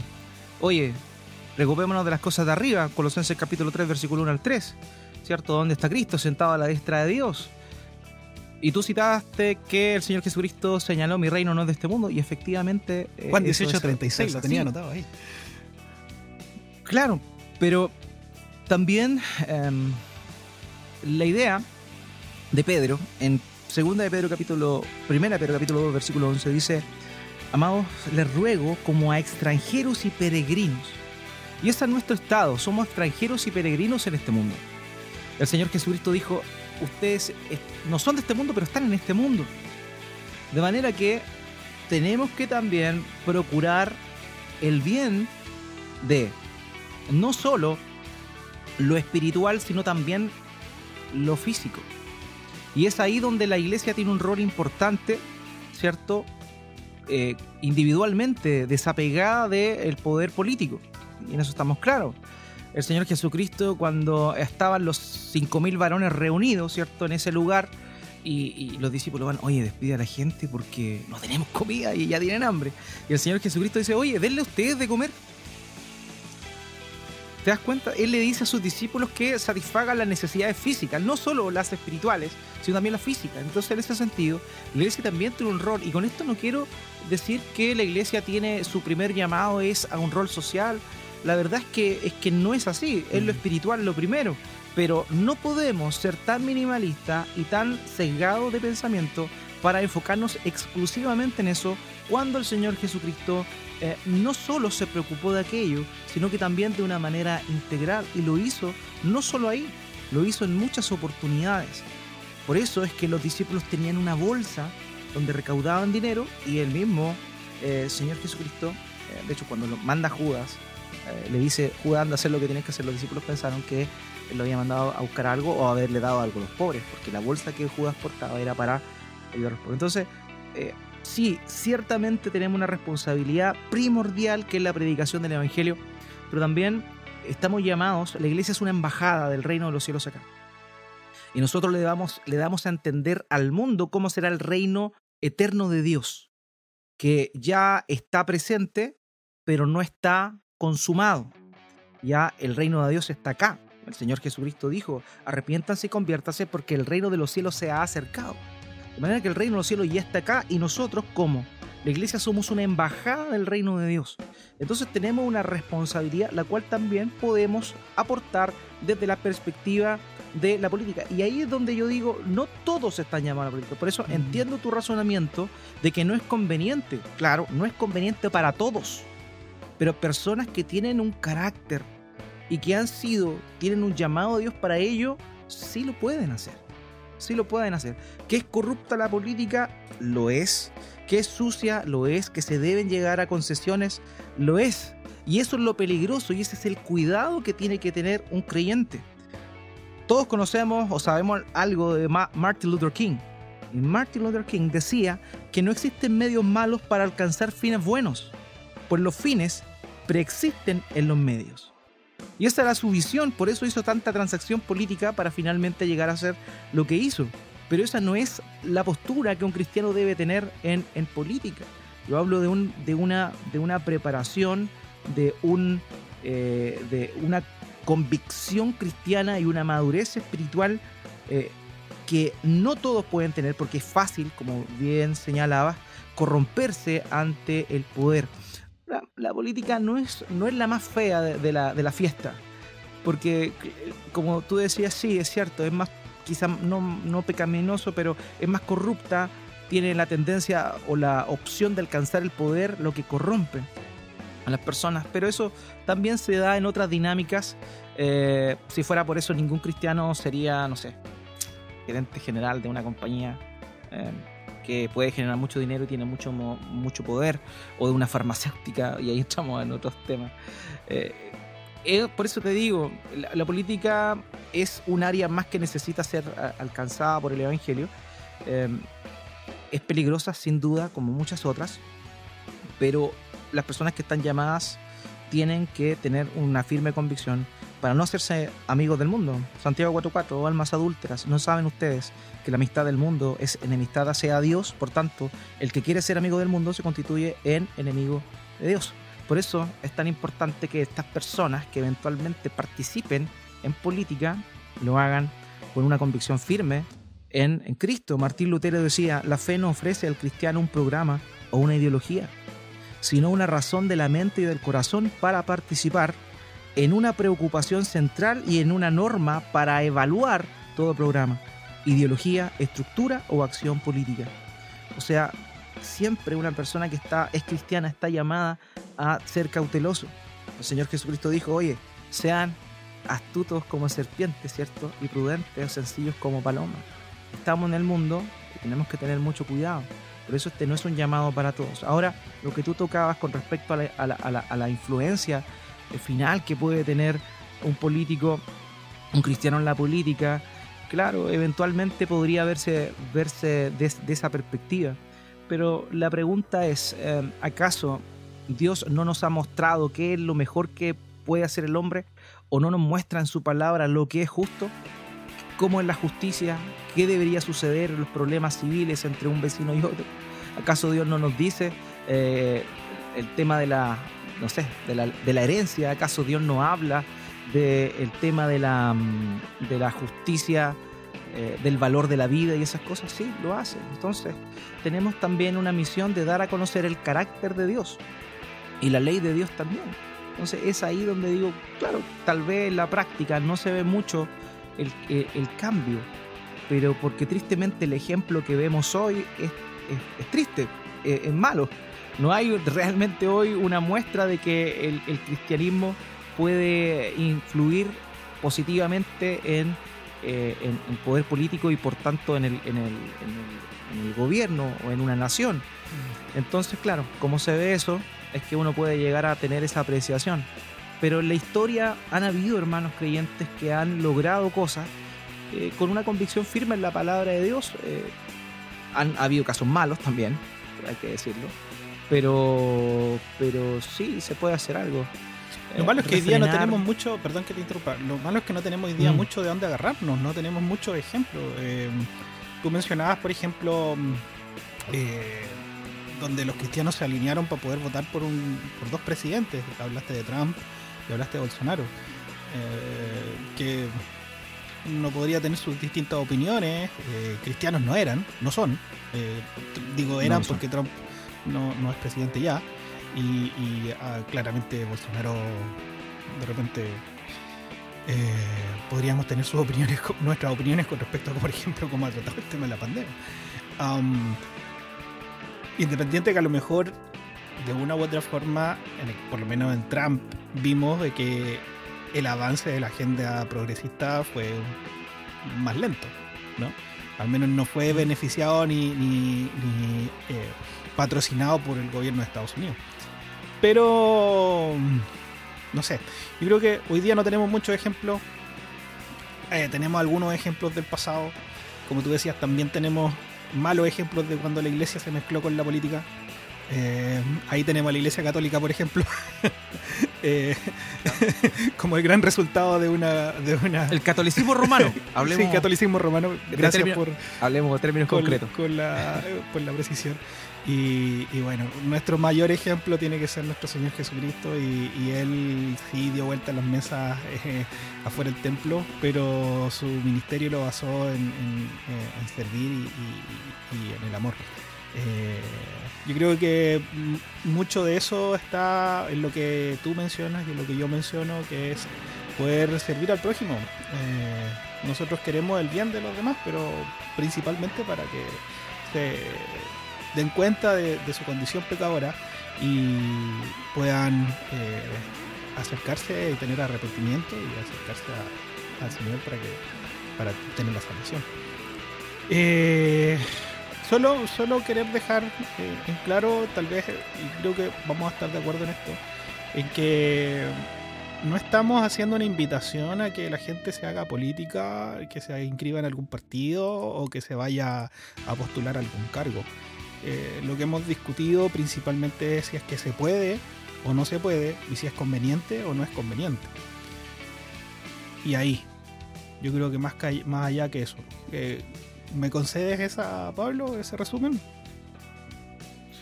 Oye, preocupémonos de las cosas de arriba, Colosenses capítulo 3, versículo 1 al 3, ¿cierto? ¿Dónde está Cristo sentado a la diestra de Dios? Y tú citaste que el Señor Jesucristo señaló mi reino no es de este mundo y efectivamente... Eh, Juan 18, 36, lo tenía anotado ahí. Claro, pero también em, la idea de Pedro, en segunda de Pedro capítulo, primera de Pedro capítulo 2, versículo 11, dice, amados, les ruego como a extranjeros y peregrinos. Y ese es nuestro estado, somos extranjeros y peregrinos en este mundo. El Señor Jesucristo dijo, ustedes no son de este mundo, pero están en este mundo. De manera que tenemos que también procurar el bien de no solo lo espiritual, sino también lo físico. Y es ahí donde la iglesia tiene un rol importante, ¿cierto? Eh, individualmente, desapegada del poder político. Y en eso estamos claros. El Señor Jesucristo, cuando estaban los 5.000 varones reunidos, ¿cierto? En ese lugar, y, y, los discípulos van, oye, despide a la gente porque no tenemos comida y ya tienen hambre. Y el Señor Jesucristo dice, oye, denle ustedes de comer. ¿Te das cuenta? Él le dice a sus discípulos que satisfagan las necesidades físicas, no solo las espirituales, sino también las físicas. Entonces, en ese sentido, la iglesia también tiene un rol. Y con esto no quiero decir que la iglesia tiene su primer llamado es a un rol social, la verdad es que, es que no es así, es lo Mm. espiritual lo primero. Pero no podemos ser tan minimalistas y tan cegados de pensamiento para enfocarnos exclusivamente en eso cuando el Señor Jesucristo eh, no solo se preocupó de aquello, sino que también de una manera integral y lo hizo no solo ahí, lo hizo en muchas oportunidades. Por eso es que los discípulos tenían una bolsa donde recaudaban dinero y el mismo eh, Señor Jesucristo, eh, de hecho cuando lo manda a Judas, eh, le dice, Judas anda a hacer lo que tienes que hacer, los discípulos pensaron que lo había mandado a buscar algo o haberle dado algo a los pobres, porque la bolsa que Judas portaba era para ayudar a los pobres. Entonces, sí, ciertamente tenemos una responsabilidad primordial que es la predicación del Evangelio, pero también estamos llamados, la iglesia es una embajada del reino de los cielos acá. Y nosotros le damos, le damos a entender al mundo cómo será el reino eterno de Dios, que ya está presente, pero no está consumado. Ya el reino de Dios está acá. El Señor Jesucristo dijo, arrepiéntanse y conviértanse porque el reino de los cielos se ha acercado. De manera que el reino de los cielos ya está acá y nosotros como la iglesia somos una embajada del reino de Dios. Entonces tenemos una responsabilidad la cual también podemos aportar desde la perspectiva de la política. Y ahí es donde yo digo, no todos están llamados a la política. Por eso entiendo tu razonamiento de que no es conveniente. Claro, no es conveniente para todos. Pero personas que tienen un carácter y que han sido, tienen un llamado de Dios para ello, sí lo pueden hacer. Sí lo pueden hacer. ¿Que es corrupta la política? Lo es. ¿Que es sucia? Lo es. ¿Que se deben llegar a concesiones? Lo es. Y eso es lo peligroso y ese es el cuidado que tiene que tener un creyente. Todos conocemos o sabemos algo de Ma- Martin Luther King. Y Martin Luther King decía que no existen medios malos para alcanzar fines buenos, pues los fines preexisten en los medios. Y esa era su visión, por eso hizo tanta transacción política para finalmente llegar a hacer lo que hizo. Pero esa no es la postura que un cristiano debe tener en, en política. Yo hablo de, un, de, una, de una preparación, de, un, eh, de una convicción cristiana y una madurez espiritual eh, que no todos pueden tener porque es fácil, como bien señalabas, corromperse ante el poder. La, política no es, no es la más fea de, de la, de la fiesta, porque como tú decías, sí, es cierto, es más, quizá no, no pecaminoso, pero es más corrupta, tiene la tendencia o la opción de alcanzar el poder, lo que corrompe a las personas, pero eso también se da en otras dinámicas. Eh, si fuera por eso, ningún cristiano sería, no sé, gerente general de una compañía. Eh, que puede generar mucho dinero y tiene mucho, mucho poder, o de una farmacéutica, [laughs] y ahí estamos en otros temas. Eh, eh, por eso te digo, la, política es un área más que necesita ser alcanzada por el Evangelio. Eh, es peligrosa, sin duda, como muchas otras, pero las personas que están llamadas tienen que tener una firme convicción para no hacerse amigos del mundo. Santiago 4.4, oh almas adúlteras, ¿no saben ustedes que la amistad del mundo es enemistad hacia Dios? Por tanto, el que quiere ser amigo del mundo se constituye en enemigo de Dios. Por eso es tan importante que estas personas que eventualmente participen en política lo hagan con una convicción firme en Cristo. Martín Lutero decía, la fe no ofrece al cristiano un programa o una ideología, sino una razón de la mente y del corazón para participar en una preocupación central y en una norma para evaluar todo programa, ideología, estructura o acción política. O sea, siempre una persona que está, es cristiana está llamada a ser cauteloso. El Señor Jesucristo dijo, oye, sean astutos como serpientes, ¿cierto? Y prudentes o sencillos como palomas. Estamos en el mundo y tenemos que tener mucho cuidado. Por eso este no es un llamado para todos. Ahora, lo que tú tocabas con respecto a la, influencia final que puede tener un político, un cristiano en la política, claro, eventualmente podría verse, verse des- de esa perspectiva. Pero la pregunta es, eh, ¿acaso Dios no nos ha mostrado qué es lo mejor que puede hacer el hombre? ¿O no nos muestra en su palabra lo que es justo? ¿Cómo es la justicia? ¿Qué debería suceder los problemas civiles entre un vecino y otro? ¿Acaso Dios no nos dice eh, el tema de la, no sé, de la, de la herencia? ¿Acaso Dios no habla del tema de la, mm, de la justicia, eh, del valor de la vida y esas cosas? Sí, lo hace. Entonces, tenemos también una misión de dar a conocer el carácter de Dios y la ley de Dios también. Entonces es ahí donde digo, claro, tal vez en la práctica no se ve mucho el, el, el cambio, pero porque tristemente el ejemplo que vemos hoy es, es, triste, es, es, malo. No hay realmente hoy una muestra de que el, cristianismo puede influir positivamente en, eh, en, en, poder político y por tanto en el, en, el, en el gobierno o en una nación. Entonces, claro, como se ve eso, es que uno puede llegar a tener esa apreciación. Pero en la historia han habido hermanos creyentes que han logrado cosas eh, con una convicción firme en la palabra de Dios. Eh, han ha habido casos malos también, hay que decirlo. Pero, pero sí, se puede hacer algo. Lo malo es que hoy día no tenemos mucho, perdón que te interrumpa, lo malo es que no tenemos hoy día mm. mucho de dónde agarrarnos, no tenemos muchos ejemplos. Eh, tú mencionabas, por ejemplo, eh, donde los cristianos se alinearon para poder votar por, un, por dos presidentes. Hablaste de Trump y hablaste de Bolsonaro. Eh, que uno podría tener sus distintas opiniones. Eh, cristianos no eran, no son. Eh, digo eran no porque Trump no, no, es presidente ya. Y, y ah, claramente Bolsonaro de repente eh, podríamos tener sus opiniones, nuestras opiniones con respecto a, por ejemplo, cómo ha tratado el tema de la pandemia. Um, independiente que a lo mejor de una u otra forma, por lo menos en Trump, vimos de que el avance de la agenda progresista fue más lento, ¿no? Al menos no fue beneficiado ni eh, patrocinado por el gobierno de Estados Unidos. Pero, no sé, yo creo que hoy día no tenemos muchos ejemplos. Eh, tenemos algunos ejemplos del pasado. Como tú decías, también tenemos malos ejemplos de cuando la iglesia se mezcló con la política. Eh, ahí tenemos a la iglesia católica, por ejemplo, [laughs] eh, [laughs] como el gran resultado de una, de una... El catolicismo romano. [laughs] Hablemos... Sí, catolicismo romano. Gracias por... Hablemos de términos con, concretos. Con la, por la precisión. Y, bueno, nuestro mayor ejemplo tiene que ser nuestro Señor Jesucristo y, él sí dio vuelta a las mesas eh, afuera del templo, pero su ministerio lo basó en, en servir y, en el amor. Eh, yo creo que mucho de eso está en lo que tú mencionas y en lo que yo menciono, que es poder servir al prójimo. Eh, nosotros queremos el bien de los demás, pero principalmente para que se den cuenta de, su condición pecadora y puedan eh, acercarse y tener arrepentimiento y acercarse al Señor para que para tener la salvación. Eh, solo, solo querer dejar eh, en claro, tal vez, y creo que vamos a estar de acuerdo en esto, en que no estamos haciendo una invitación a que la gente se haga política, que se inscriba en algún partido o que se vaya a postular a algún cargo. Eh, lo que hemos discutido principalmente es si es que se puede o no se puede y si es conveniente o no es conveniente. Y ahí, yo creo que más, más allá que eso. Eh, ¿Me concedes esa, Pablo, ese resumen?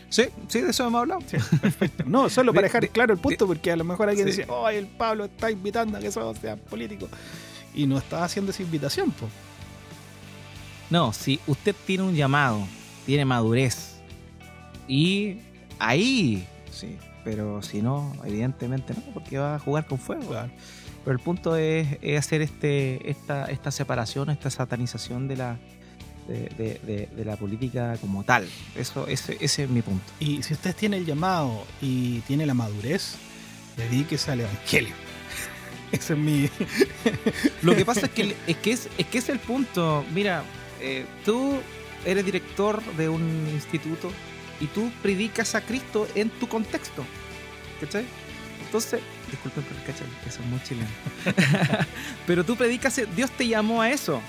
Sí, sí, de eso hemos hablado. Sí, perfecto. No, solo [laughs] para dejar claro el punto, porque a lo mejor alguien sí. dice, oh, el Pablo está invitando a que eso sea político. Y no está haciendo esa invitación, pues. No, si usted tiene un llamado, tiene madurez, y ahí, sí, pero si no, evidentemente no, porque va a jugar con fuego. Claro. Pero el punto es, es, hacer este, esta, esta separación, esta satanización de la, de, de, de, de, la política como tal. Eso, ese, ese es mi punto. Y si usted tiene el llamado y tiene la madurez, dedíquese al Evangelio. [laughs] Ese es mi. [laughs] Lo que pasa es que, es, que es, es que es el punto. Mira, eh, tú eres director de un instituto y tú predicas a Cristo en tu contexto. ¿Cachai? Entonces, disculpen por el cachai, que son muy chilenos. [laughs] Pero tú predicas, Dios te llamó a eso.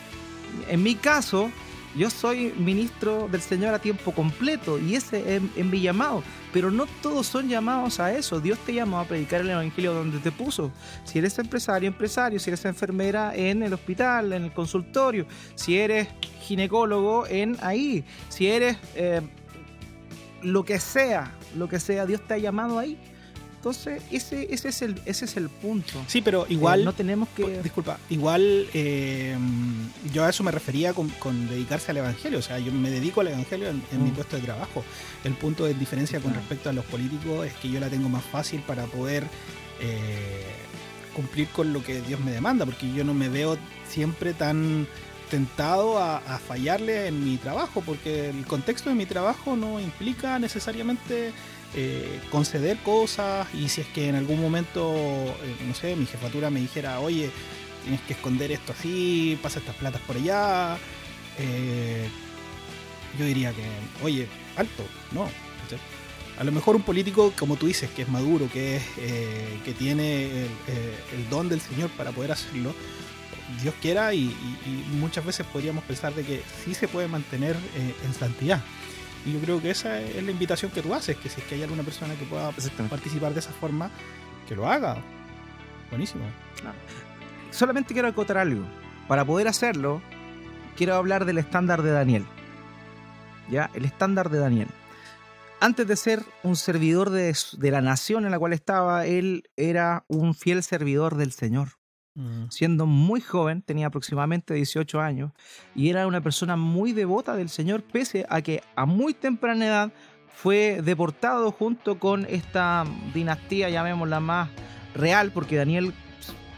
En mi caso, yo soy ministro del Señor a tiempo completo y ese es, mi llamado. Pero no todos son llamados a eso. Dios te llamó a predicar el Evangelio donde te puso. Si eres empresario, empresario. Si eres enfermera, en el hospital, en el consultorio. Si eres ginecólogo, en ahí. Si eres eh, lo que sea, lo que sea, Dios te ha llamado ahí. Entonces, ese, ese, es, el, ese es el punto. Sí, pero igual. Eh, no tenemos que. Disculpa, igual eh, yo a eso me refería con, con, dedicarse al evangelio. O sea, yo me dedico al evangelio en, en mm. mi puesto de trabajo. El punto de diferencia con respecto a los políticos es que yo la tengo más fácil para poder cumplir con lo que Dios me demanda, porque yo no me veo siempre tan tentado a, fallarle en mi trabajo, porque el contexto de mi trabajo no implica necesariamente eh, conceder cosas y si es que en algún momento, eh, no sé, mi jefatura me dijera, oye, tienes que esconder esto así, pasa estas platas por allá, eh, yo diría que, oye, alto, no. A lo mejor un político, como tú dices, que es maduro, que, es, que tiene el don del Señor para poder hacerlo, Dios quiera y, muchas veces podríamos pensar de que sí se puede mantener eh, en santidad. Y yo creo que esa es la invitación que tú haces, que si es que hay alguna persona que pueda participar de esa forma, que lo haga. Buenísimo. Solamente quiero acotar algo. Para poder hacerlo, quiero hablar del estándar de Daniel. ¿Ya? El estándar de Daniel. Antes de ser un servidor de la nación en la cual estaba, él era un fiel servidor del Señor. Mm. Siendo muy joven, tenía aproximadamente 18 años, y era una persona muy devota del Señor, pese a que a muy temprana edad fue deportado junto con esta dinastía, llamémosla más real, porque Daniel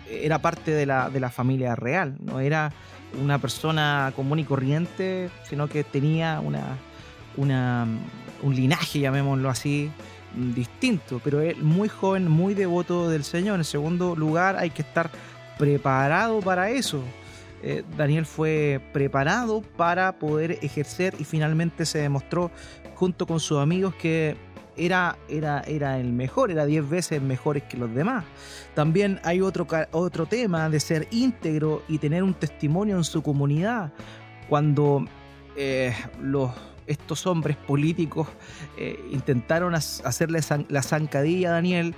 era parte de la, de la familia real, no era una persona común y corriente, sino que tenía una, una, un linaje, llamémoslo así, distinto, pero él muy joven, muy devoto del Señor. En segundo lugar, hay que estar preparado para eso. Eh, Daniel fue preparado para poder ejercer y finalmente se demostró junto con sus amigos que era, era, era el mejor, era 10 veces mejor que los demás. También hay otro, otro tema de ser íntegro y tener un testimonio en su comunidad. Cuando eh, estos hombres políticos eh, intentaron hacerle la zancadilla a Daniel,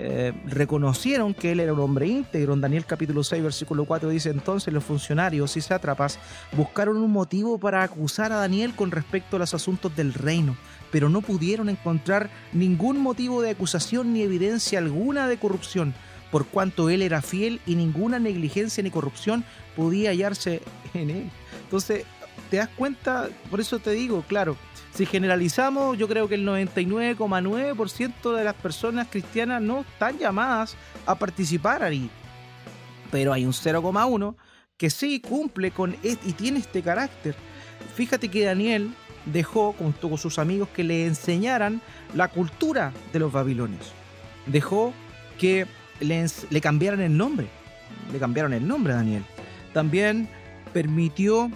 eh, reconocieron que él era un hombre íntegro. En Daniel capítulo 6, versículo 4 dice, entonces los funcionarios y sátrapas buscaron un motivo para acusar a Daniel con respecto a los asuntos del reino, pero no pudieron encontrar ningún motivo de acusación ni evidencia alguna de corrupción, por cuanto él era fiel y ninguna negligencia ni corrupción podía hallarse en él. Entonces, te das cuenta, por eso te digo, claro, si generalizamos, yo creo que el 99,9% de las personas cristianas no están llamadas a participar ahí. Pero hay un 0,1 que sí cumple con y tiene este carácter. Fíjate que Daniel dejó junto con sus amigos que le enseñaran la cultura de los babilonios. Dejó que le, le cambiaran el nombre. Le cambiaron el nombre a Daniel. También permitió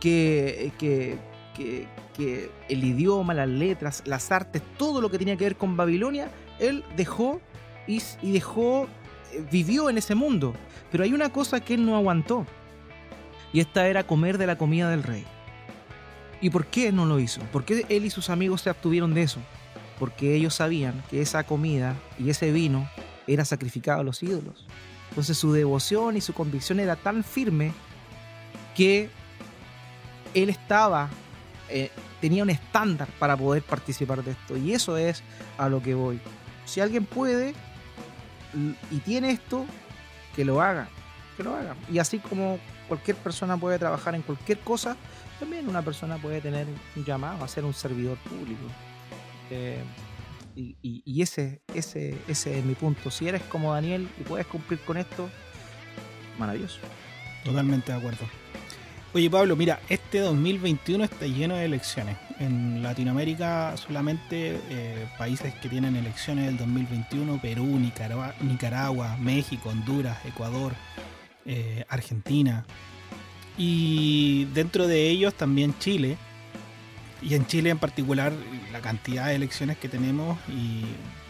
que, que, el idioma, las letras, las artes, todo lo que tenía que ver con Babilonia, él dejó y, dejó, eh, vivió en ese mundo. Pero hay una cosa que él no aguantó. Y esta era comer de la comida del rey. ¿Y por qué no lo hizo? ¿Por qué él y sus amigos se abstuvieron de eso? Porque ellos sabían que esa comida y ese vino era sacrificado a los ídolos. Entonces su devoción y su convicción era tan firme que él estaba eh, tenía un estándar para poder participar de esto. Y eso es a lo que voy. Si alguien puede y tiene esto, que lo haga. Que lo haga. Y así como cualquier persona puede trabajar en cualquier cosa, también una persona puede tener un llamado a ser un servidor público. Eh, y, ese, ese, ese es mi punto. Si eres como Daniel y puedes cumplir con esto, maravilloso. Totalmente de acuerdo. Oye Pablo, mira, este 2021 está lleno de elecciones. En Latinoamérica solamente eh, países que tienen elecciones del 2021, Perú, Nicaragua, México, Honduras, Ecuador, eh, Argentina. Y dentro de ellos también Chile. Y en Chile en particular la cantidad de elecciones que tenemos y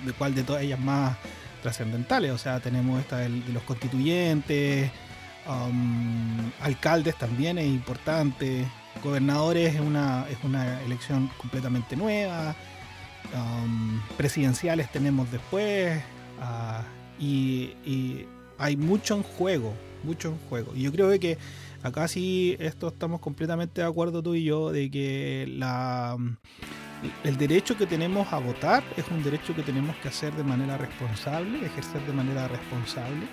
de cuál de todas ellas más trascendentales. O sea, tenemos esta de los constituyentes, Um, alcaldes también es importante. Gobernadores es una, es una elección completamente nueva. Um, presidenciales tenemos después. Uh, y, hay mucho en juego. Mucho en juego. Y yo creo que acá sí esto estamos completamente de acuerdo tú y yo de que la el derecho que tenemos a votar es un derecho que tenemos que hacer de manera responsable, ejercer de manera responsable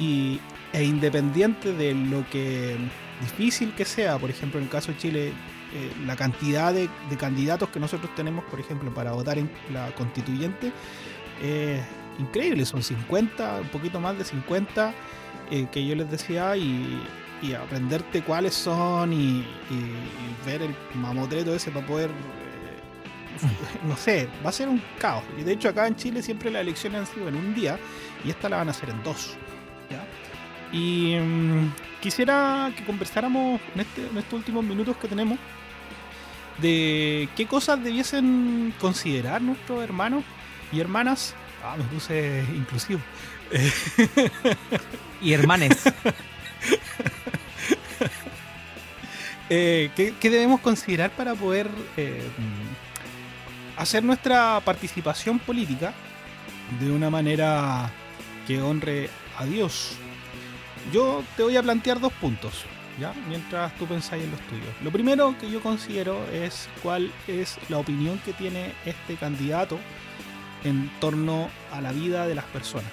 y, e independiente de lo que difícil que sea, por ejemplo en el caso de Chile, eh, la cantidad de, candidatos que nosotros tenemos, por ejemplo, para votar en la constituyente, increíbles, son 50, un poquito más de 50 eh, que yo les decía y, y aprenderte cuáles son y, ver el mamotreto ese para poder, eh, [laughs] no sé, va a ser un caos. Y de hecho acá en Chile siempre las elecciones han sido en un día y esta la van a hacer en dos. Y mm, quisiera que conversáramos en, este, en estos últimos minutos que tenemos de qué cosas debiesen considerar nuestros hermanos y hermanas. Ah, me puse inclusivo. [laughs] y hermanes. [laughs] Eh, ¿qué, debemos considerar para poder eh, hacer nuestra participación política de una manera que honre a Dios? Yo te voy a plantear dos puntos, ¿ya? Mientras tú pensáis en los tuyos. Lo primero que yo considero es cuál es la opinión que tiene este candidato en torno a la vida de las personas.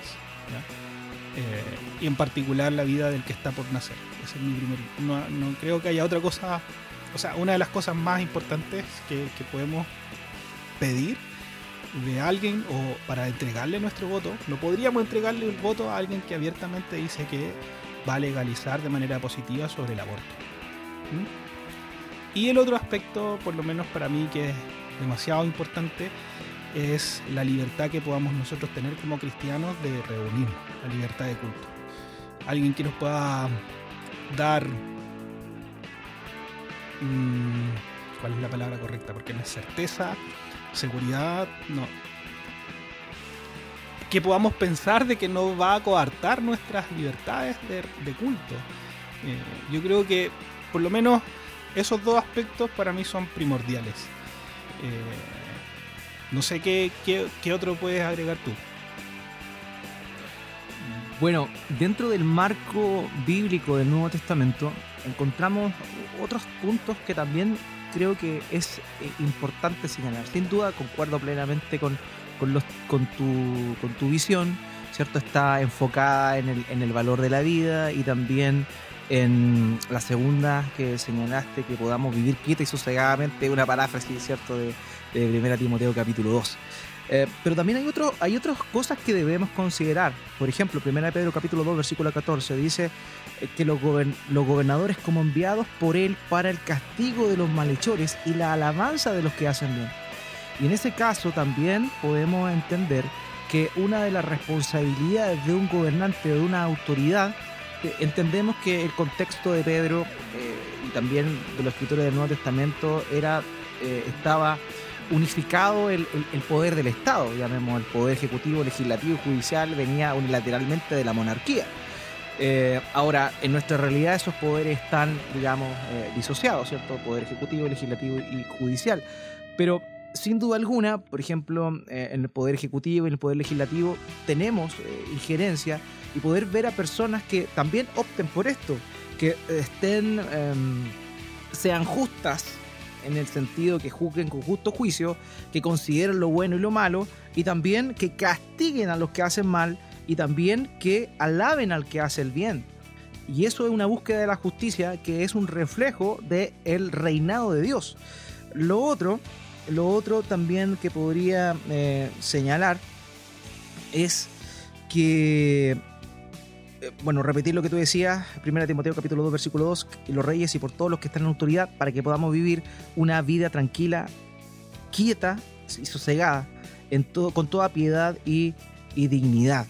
Eh, y en particular la vida del que está por nacer. Ese es mi primer. No, creo que haya otra cosa. O sea, una de las cosas más importantes que, podemos pedir de alguien o para entregarle nuestro voto, no podríamos entregarle el voto a alguien que abiertamente dice que va a legalizar de manera positiva sobre el aborto. ¿Mm? Y el otro aspecto, por lo menos para mí, que es demasiado importante, es la libertad que podamos nosotros tener como cristianos de reunirnos, la libertad de culto. Alguien que nos pueda dar... Mm, ¿Cuál es la palabra correcta? Porque no es certeza, seguridad, no. Que podamos pensar de que no va a coartar nuestras libertades de, culto. Eh, yo creo que por lo menos esos dos aspectos para mí son primordiales. Eh, no sé qué, qué, otro puedes agregar tú. Bueno, dentro del marco bíblico del Nuevo Testamento encontramos otros puntos que también creo que es eh, importante señalar. Sin duda concuerdo plenamente con, los, con, tu, con tu visión, ¿cierto? Está enfocada en el, en el valor de la vida y también en la segunda que señalaste, que podamos vivir quieta y sosegadamente, una paráfrasis, ¿cierto? De, de Primera Timoteo capítulo 2. Eh, pero también hay, otro, hay otras cosas que debemos considerar. Por ejemplo, Primera Pedro capítulo 2 versículo 14 dice eh, que los, los gobernadores como enviados por él para el castigo de los malhechores y la alabanza de los que hacen bien. Y en ese caso también podemos entender que una de las responsabilidades de un gobernante o de una autoridad, eh, entendemos que el contexto de Pedro y también de los escritores del Nuevo Testamento era, estaba unificado el, poder del Estado, llamemos el poder ejecutivo, legislativo y judicial, venía unilateralmente de la monarquía. Eh, ahora, en nuestra realidad esos poderes están, digamos, eh, disociados, ¿cierto? Poder ejecutivo, legislativo y judicial. Pero sin duda alguna, por ejemplo, eh, en el poder ejecutivo y en el poder legislativo tenemos injerencia y poder ver a personas que también opten por esto, que estén, em, sean justas en el sentido que juzguen con justo juicio, que consideren lo bueno y lo malo, y también que castiguen a los que hacen mal, y también que alaben al que hace el bien. Y eso es una búsqueda de la justicia que es un reflejo del el reinado de Dios. Lo otro, lo otro también que podría eh, señalar es que eh, bueno, repetir lo que tú decías, 1 Timoteo capítulo 2, versículo 2, y los reyes y por todos los que están en autoridad, para que podamos vivir una vida tranquila, quieta y sosegada, en todo, con toda piedad y, dignidad.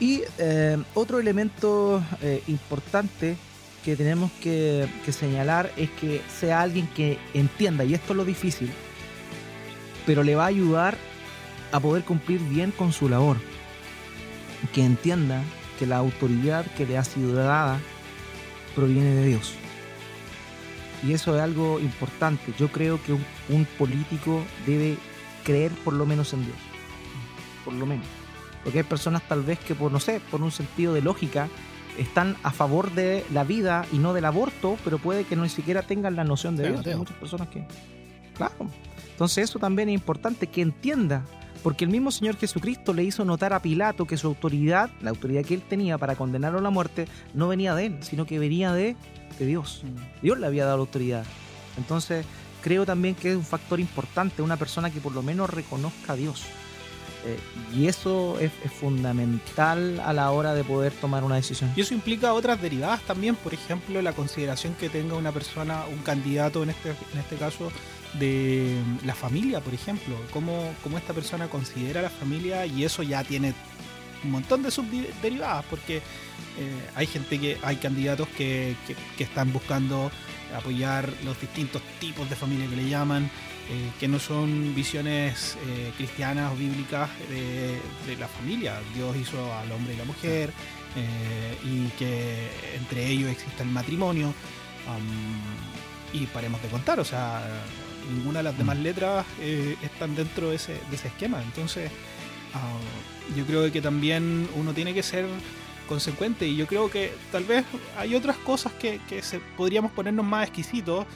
Y eh, otro elemento importante que tenemos que, que señalar es que sea alguien que entienda, y esto es lo difícil, pero le va a ayudar a poder cumplir bien con su labor. Que entienda que la autoridad que le ha sido dada proviene de Dios. Y eso es algo importante. Yo creo que un, político debe creer por lo menos en Dios. Por lo menos. Porque hay personas tal vez que por, no sé, por un sentido de lógica, están a favor de la vida y no del aborto, pero puede que no ni siquiera tengan la noción de Dios. Hay muchas personas que... Claro. Entonces eso también es importante, que entienda porque el mismo Señor Jesucristo le hizo notar a Pilato que su autoridad, la autoridad que él tenía para condenarlo a la muerte, no venía de él, sino que venía de, Dios. Mm. Dios le había dado la autoridad. Entonces, creo también que es un factor importante una persona que por lo menos reconozca a Dios. Eh, y eso es, fundamental a la hora de poder tomar una decisión. Y eso implica otras derivadas también, por ejemplo, la consideración que tenga una persona, un candidato en este, en este caso, de la familia, por ejemplo, cómo, cómo esta persona considera la familia y eso ya tiene un montón de subderivadas, porque eh, hay gente que, hay candidatos que, que, están buscando apoyar los distintos tipos de familia que le llaman, eh, que no son visiones eh, cristianas o bíblicas de, la familia. Dios hizo al hombre y la mujer, y que entre ellos existe el matrimonio. y paremos de contar, o sea, ninguna de las demás mm. letras están dentro de ese, de ese esquema. Entonces, Ah, yo creo que también uno tiene que ser consecuente y yo creo que tal vez hay otras cosas que, se, podríamos ponernos más exquisitos.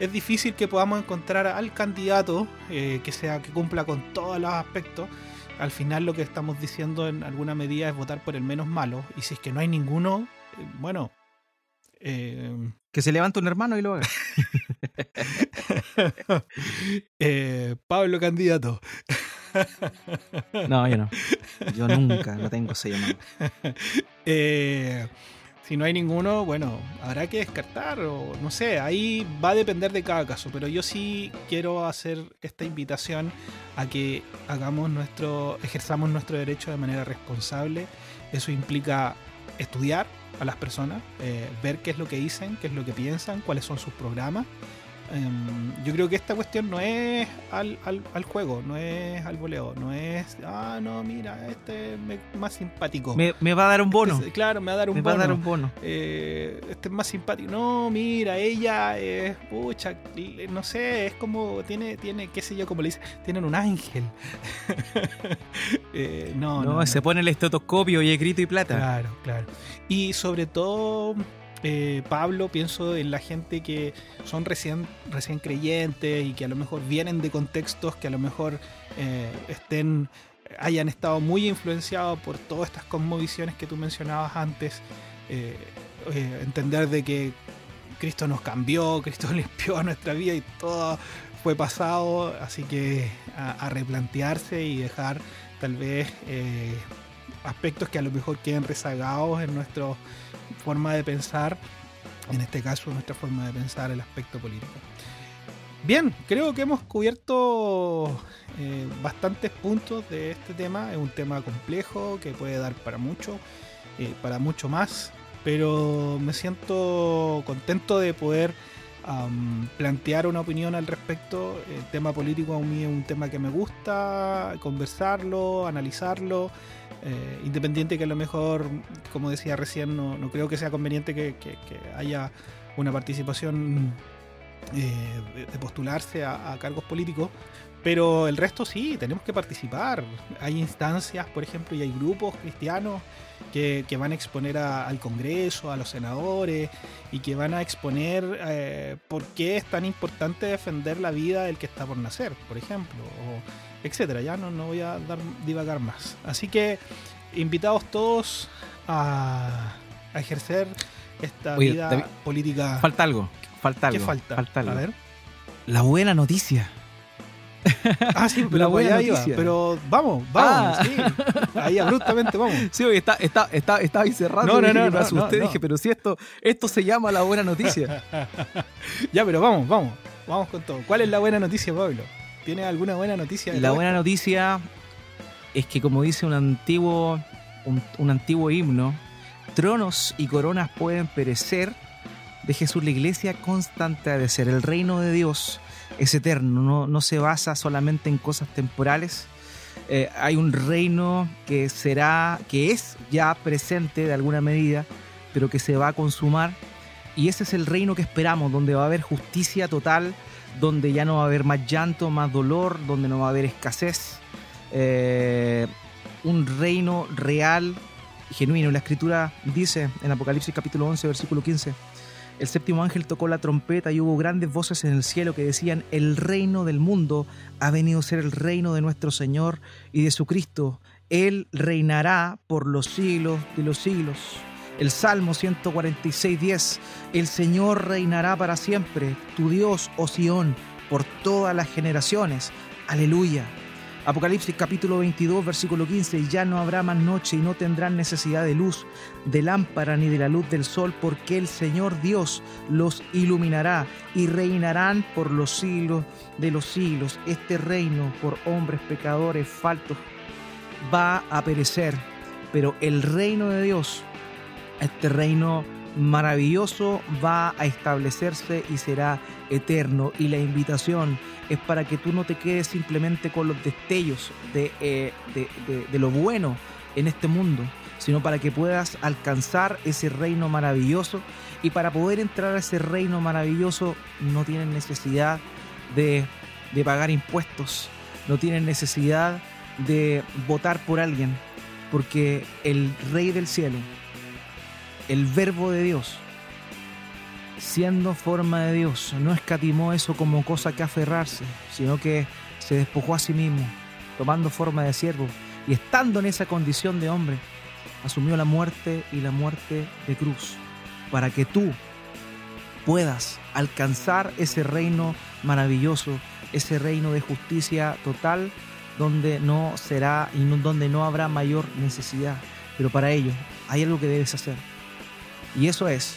Es difícil que podamos encontrar al candidato eh, que sea que cumpla con todos los aspectos. Al final lo que estamos diciendo en alguna medida es votar por el menos malo y si es que no hay ninguno, eh, bueno, eh, que se levante un hermano y lo haga. [laughs] Pablo candidato. No, yo no. [laughs] Yo nunca lo tengo ese llamado. Eh, si no hay ninguno, bueno, habrá que descartar o no sé, ahí va a depender de cada caso, pero yo sí quiero hacer esta invitación a que hagamos nuestro, ejerzamos nuestro derecho de manera responsable. Eso implica estudiar a las personas, eh, ver qué es lo que dicen, qué es lo que piensan, cuáles son sus programas Em, yo creo que esta cuestión no es al, al, juego, no es al voleo, no es, ah, no, mira, este es más simpático. Me, va a dar un bono. Este claro, me va a dar un me bono. Va a dar un bono. Eh, este es más simpático. No, mira, ella es, pucha, no sé, es como, tiene, tiene, qué sé yo, como le dice, tienen un ángel. [laughs] Eh, no, no, se pone el estetoscopio y grito y plata. Claro, claro. Y sobre todo eh, Pablo, pienso en la gente que son recién, creyentes y que a lo mejor vienen de contextos que a lo mejor eh, estén hayan estado muy influenciados por todas estas cosmovisiones que tú mencionabas antes. Eh, entender de que Cristo nos cambió, [laughs] Cristo limpió nuestra vida y todo fue pasado, así que a, replantearse y dejar tal vez aspectos que a lo mejor queden rezagados en nuestro forma de pensar, en este caso nuestra forma de pensar el aspecto político. Bien, creo que hemos cubierto eh, bastantes puntos de este tema. Es un tema complejo que puede dar para mucho, eh, para mucho más, pero me siento contento de poder plantear una opinión al respecto. El tema político a mí es un tema que me gusta conversarlo, analizarlo. Eh, independiente que a lo mejor, como decía recién, no, creo que sea conveniente que, haya una participación eh, de, postularse a, cargos políticos, pero el resto sí, tenemos que participar. Hay instancias, por ejemplo, y hay grupos cristianos que, van a exponer al Congreso, a los senadores, y que van a exponer eh, por qué es tan importante defender la vida del que está por nacer, por ejemplo, etcétera. Ya no, no voy a dar, divagar más. Así que invitados todos a, ejercer esta vida política. Falta algo, falta algo. ¿Qué falta? A ver. La buena noticia. [laughs] Ah, sí, [laughs] pero, la buena noticia. pero vamos, vamos, ah. sí. Ahí abruptamente vamos. [laughs] Sí, está, está, está, estaba ahí cerrado. No, no, no, me asusté, dije, pero si esto, esto se llama la buena noticia. ya, pero vamos, vamos. Vamos con todo. ¿Cuál es la buena noticia, Pablo? ¿Tienes alguna buena noticia? la buena noticia es que, como dice un antiguo, un, antiguo himno, tronos y coronas pueden perecer, de Jesús la iglesia constante ha de ser. El reino de Dios es eterno, no, se basa solamente en cosas temporales. Eh, hay un reino que será, que es ya presente de alguna medida, pero que se va a consumar. Y ese es el reino que esperamos, donde va a haber justicia total, donde ya no va a haber más llanto, más dolor, donde no va a haber escasez. Eh, un reino real y genuino. La escritura dice en Apocalipsis capítulo 11, versículo 15, el séptimo ángel tocó la trompeta y hubo grandes voces en el cielo que decían, el reino del mundo ha venido a ser el reino de nuestro Señor y de su Cristo. Él reinará por los siglos de los siglos. El Salmo 146, 10. El Señor reinará para siempre, tu Dios, oh Sión, por todas las generaciones. Aleluya. Apocalipsis capítulo 22, versículo 15, ya no habrá más noche y no tendrán necesidad de luz, de lámpara ni de la luz del sol, porque el Señor Dios los iluminará y reinarán por los siglos de los siglos. Este reino por hombres pecadores faltos va a perecer, pero el reino de Dios, este reino maravilloso va a establecerse y será eterno. Y la invitación es para que tú no te quedes simplemente con los destellos eh, de, de, lo bueno en este mundo, sino para que puedas alcanzar ese reino maravilloso. Y para poder entrar a ese reino maravilloso no tienes necesidad de, de pagar impuestos, no tienes necesidad de votar por alguien, porque el Rey del Cielo, el Verbo de Dios, siendo forma de Dios, no escatimó eso como cosa que aferrarse, sino que se despojó a sí mismo, tomando forma de siervo y estando en esa condición de hombre, asumió la muerte y la muerte de cruz, para que tú puedas alcanzar ese reino maravilloso, ese reino de justicia total, donde no será y donde no habrá mayor necesidad. Pero para ello hay algo que debes hacer. Y eso es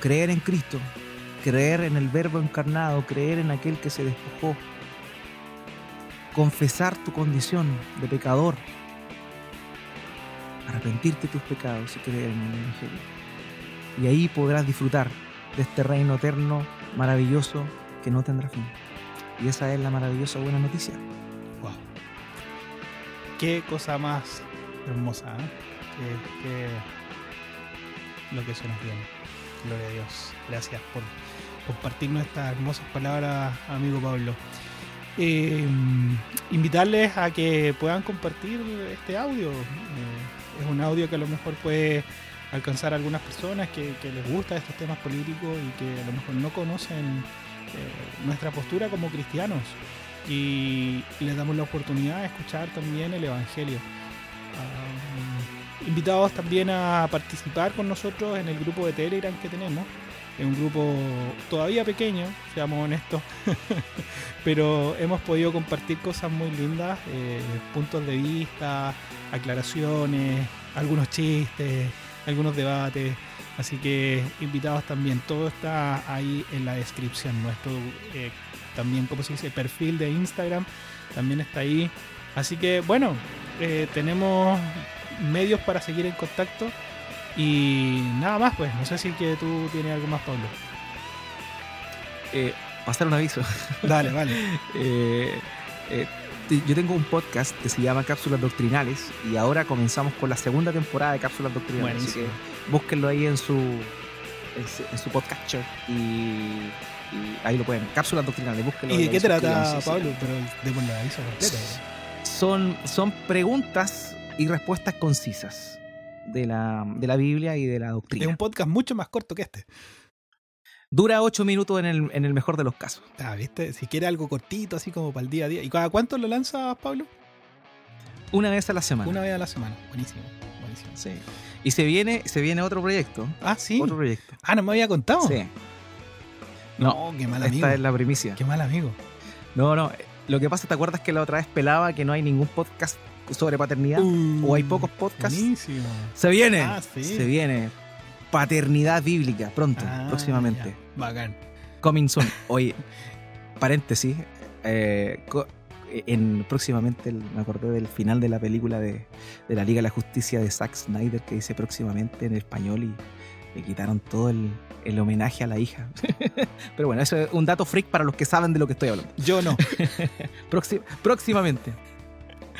creer en Cristo, creer en el Verbo encarnado, creer en aquel que se despojó, confesar tu condición de pecador, arrepentirte de tus pecados y creer en el Evangelio. Y ahí podrás disfrutar de este reino eterno, maravilloso, que no tendrá fin. Y esa es la maravillosa buena noticia. Wow. Qué cosa más hermosa, ¿eh? Lo que eso nos viene. Gloria a Dios. Gracias por compartirnos estas hermosas palabras, amigo Pablo. Eh, invitarles a que puedan compartir este audio. Eh, es un audio que a lo mejor puede alcanzar a algunas personas que, les gusta estos temas políticos y que a lo mejor no conocen eh, nuestra postura como cristianos. Y, les damos la oportunidad de escuchar también el Evangelio. Ah, invitados también a participar con nosotros en el grupo de Telegram que tenemos. Es un grupo todavía pequeño, seamos honestos, [laughs] pero hemos podido compartir cosas muy lindas, eh, puntos de vista, aclaraciones, algunos chistes, algunos debates. Así que invitados también, todo está ahí en la descripción. Nuestro eh, también, como se dice, perfil de Instagram también está ahí. Así que bueno, eh, tenemos medios para seguir en contacto. Y nada más, pues, no sé si que tú tienes algo más, Pablo. Eh, pasar un aviso. [laughs] Dale, vale. Eh, eh, yo tengo un podcast que se llama Cápsulas Doctrinales y ahora comenzamos con la segunda temporada de Cápsulas Doctrinales. Así que búsquenlo ahí en su, en su, podcatcher y, ahí lo pueden. Cápsulas Doctrinales, búsquenlo. ¿Y de qué trata, Pablo? Pero de la aviso Son, son preguntas y respuestas concisas de la, de la Biblia y de la doctrina. Es un podcast mucho más corto que este. Dura ocho minutos en el, en el mejor de los casos. Ah, ¿viste? Si quiere algo cortito, así como para el día a día. ¿Y cada cuánto lo lanza Pablo? Una vez a la semana. Una vez a la semana. Buenísimo. Buenísimo. Sí. Y se viene, se viene otro proyecto. Ah, sí. Otro proyecto. Ah, no me había contado. Sí. No, qué mal amigo. Esta es la primicia. Qué mal amigo. No, no. Lo que pasa, ¿te acuerdas que la otra vez pelaba que no hay ningún podcast sobre paternidad o hay pocos podcasts. Se viene, ah, se viene. Paternidad bíblica pronto, ah, próximamente. Bacán. Coming soon. [laughs] Oye, paréntesis. Eh, en próximamente me acordé del final de la película de, la Liga de la Justicia de Zack Snyder que dice próximamente en español y le quitaron todo el, homenaje a la hija. [laughs] Pero bueno, eso es un dato freak para los que saben de lo que estoy hablando. Yo no. [laughs] próximamente.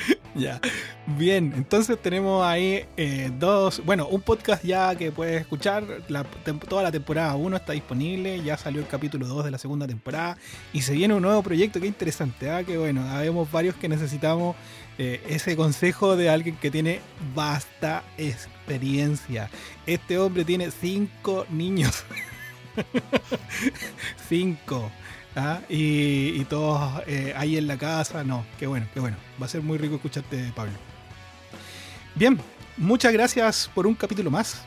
[laughs] ya. Bien, entonces tenemos ahí eh, dos, bueno, un podcast ya que puedes escuchar, toda la temporada 1 está disponible, ya salió el capítulo 2 de la segunda temporada y se viene un nuevo proyecto, qué interesante, ¿ah? que bueno, habemos varios que necesitamos eh, ese consejo de alguien que tiene vasta experiencia. Este hombre tiene cinco niños. [laughs] cinco. ¿Ah? y, todos eh, ahí en la casa. No, qué bueno, qué bueno. Va a ser muy rico escucharte, Pablo. Bien, muchas gracias por un capítulo más,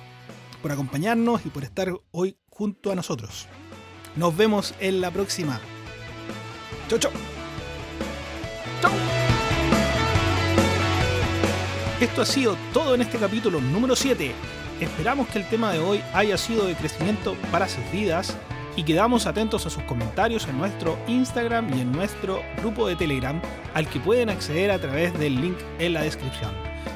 por acompañarnos y por estar hoy junto a nosotros. Nos vemos en la próxima. Chau, chau. Chau. Esto ha sido todo en este capítulo número 7. Esperamos que el tema de hoy haya sido de crecimiento para sus vidas y quedamos atentos a sus comentarios en nuestro Instagram y en nuestro grupo de Telegram al que pueden acceder a través del link en la descripción.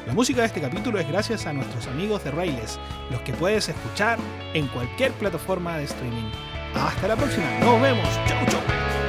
La música de este capítulo es gracias a nuestros amigos de Rails, los que puedes escuchar en cualquier plataforma de streaming. Hasta la próxima, nos vemos, chau chau.